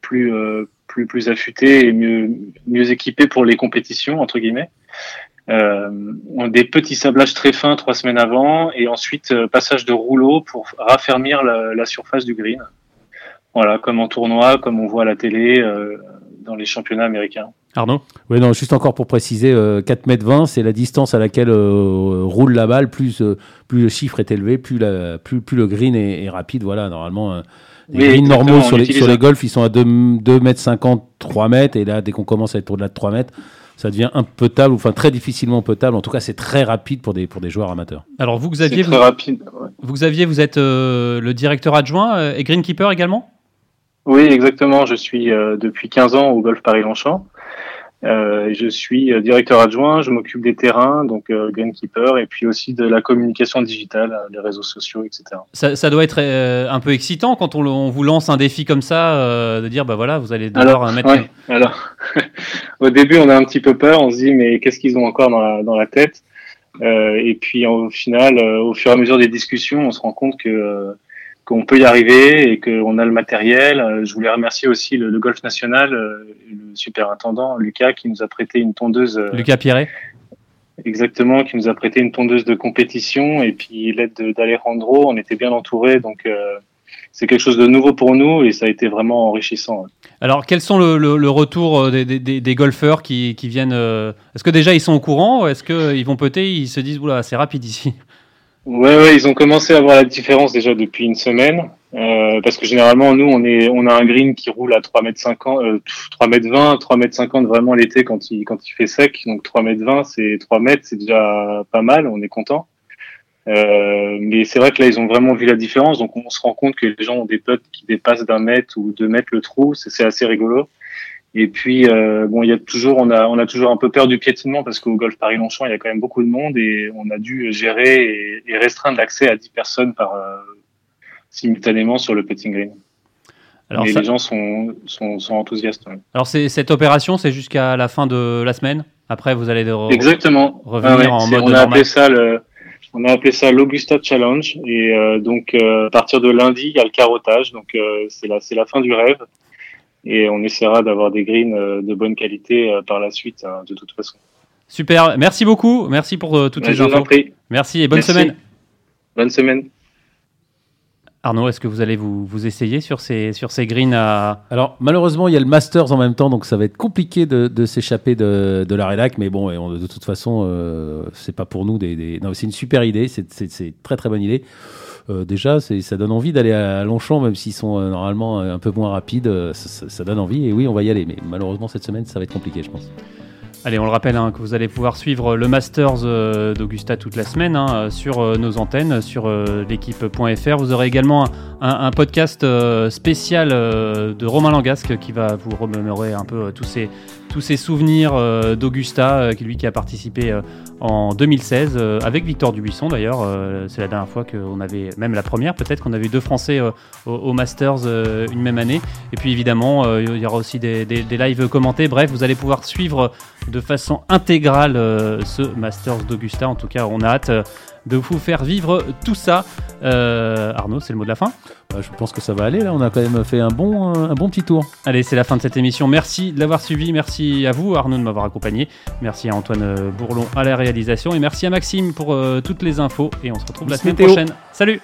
plus euh, plus plus affûté et mieux mieux équipé pour les compétitions entre guillemets. Euh, des petits sablages très fins trois semaines avant et ensuite euh, passage de rouleau pour raffermir la, la, surface du green. Voilà, comme en tournoi, comme on voit à la télé euh, dans les championnats américains. Arnaud? Oui, non, juste encore pour préciser, 4 euh, mètres 20, c'est la distance à laquelle roule la balle, plus, plus le chiffre est élevé, plus, la, plus, plus le green est, est rapide. Voilà, normalement, les greens normaux sur les, sur les golfs, ils sont à 2, 2 mètres 50, 3 mètres. Et là, dès qu'on commence à être au-delà de 3 mètres, ça devient impotable, enfin très difficilement potable. En tout cas, c'est très rapide pour des, pour des joueurs amateurs. Alors, vous, Xavier, vous, rapide, vous, Xavier, vous êtes euh, le directeur adjoint euh, et greenkeeper également? Oui, exactement. Je suis euh, depuis 15 ans au Golf Paris-Longchamp. Euh, je suis euh, directeur adjoint, je m'occupe des terrains, donc euh, Greenkeeper, et puis aussi de la communication digitale, euh, les réseaux sociaux, etc. Ça, ça doit être un peu excitant quand on, on, vous lance un défi comme ça, de dire bah voilà, vous allez devoir alors, mettre. Ouais, alors, *laughs* au début, on a un petit peu peur, on se dit mais qu'est-ce qu'ils ont encore dans la, dans la tête? Et puis au final, au fur et à mesure des discussions, on se rend compte que qu'on peut y arriver et qu'on a le matériel. Euh, je voulais remercier aussi le, le Golf National, euh, le superintendant Lucas qui nous a prêté une tondeuse. Euh, Lucas Pierret exactement, qui nous a prêté une tondeuse de compétition et puis l'aide d'Alejandro. On était bien entourés, donc c'est quelque chose de nouveau pour nous et ça a été vraiment enrichissant. Alors, quels sont le, le, retour des, des, des, golfeurs qui, qui viennent Est-ce que déjà ils sont au courant Est-ce qu'ils vont peut-être ils se disent, oula, c'est rapide ici? Ouais, ouais, ils ont commencé à voir la différence déjà depuis une semaine. Euh, parce que généralement, nous, on, est, on a un green qui roule à 3 mètres 50, euh, 3 mètres 20, 3 mètres 50 vraiment l'été quand il, quand il fait sec. Donc 3 mètres 20, c'est 3 mètres, c'est déjà pas mal, on est content. Euh, mais c'est vrai que là, ils ont vraiment vu la différence. Donc on se rend compte que les gens ont des putts qui dépassent d'un mètre ou deux mètres le trou. C'est assez rigolo. Et puis euh, bon, il y a toujours, on a, on a toujours un peu peur du piétinement parce qu'au golf Paris-Longchamp, il y a quand même beaucoup de monde et on a dû gérer et, et restreindre l'accès à 10 personnes par euh, simultanément sur le putting green. Alors les gens sont, sont, sont enthousiastes. Alors cette opération, c'est jusqu'à la fin de la semaine? Après, vous allez de re Exactement. revenir en mode on a appelé ça le, on a appelé ça l'Augusta Challenge et euh, donc à partir de lundi, il y a le carottage. Donc c'est la, c'est la fin du rêve et on essaiera d'avoir des greens euh, de bonne qualité euh, par la suite, hein, de toute façon. Super, merci beaucoup, merci pour euh, toutes les je vous en infos. prie. Merci et bonne Merci. semaine. Bonne semaine. Arnaud, est-ce que vous allez vous, vous essayer sur ces, sur ces greens à... Alors, malheureusement, il y a le Masters en même temps, donc ça va être compliqué de, de s'échapper de, de la rédac. Mais bon, on- de toute façon, euh, c'est pas pour nous des. des- Non, c'est une super idée, c'est c'est- c'est une très très bonne idée. Euh, déjà, ça donne envie d'aller à Longchamp, même s'ils sont euh, normalement un peu moins rapides. euh, Ça, donne envie, et oui, on va y aller. Mais malheureusement, cette semaine, ça va être compliqué, je pense. Allez, on le rappelle hein, que vous allez pouvoir suivre le Masters euh, d'Augusta toute la semaine hein, euh, sur euh, nos antennes, sur euh, l'équipe.fr. Vous aurez également un, un podcast euh, spécial euh, de Romain Langasque qui va vous remémorer un peu euh, tous ces tous ces souvenirs euh, d'Augusta, euh, qui lui qui a participé euh, en 2016 euh, avec Victor Dubuisson d'ailleurs. C'est la dernière fois qu'on avait, même la première peut-être, qu'on avait eu deux Français au, Masters une même année. Et puis évidemment, il y aura aussi des, lives commentés. Bref, vous allez pouvoir suivre de façon intégrale ce Masters d'Augusta. En tout cas, on a hâte de vous faire vivre tout ça. Euh, Arnaud, c'est le mot de la fin. Bah, je pense que ça va aller. Là, on a quand même fait un bon, euh, un bon petit tour. Allez, c'est la fin de cette émission. Merci de l'avoir suivi. Merci à vous, Arnaud, de m'avoir accompagné. Merci à Antoine euh, Bourlon à la réalisation. Et merci à Maxime pour euh, toutes les infos. Et on se retrouve la semaine Météo. prochaine. Salut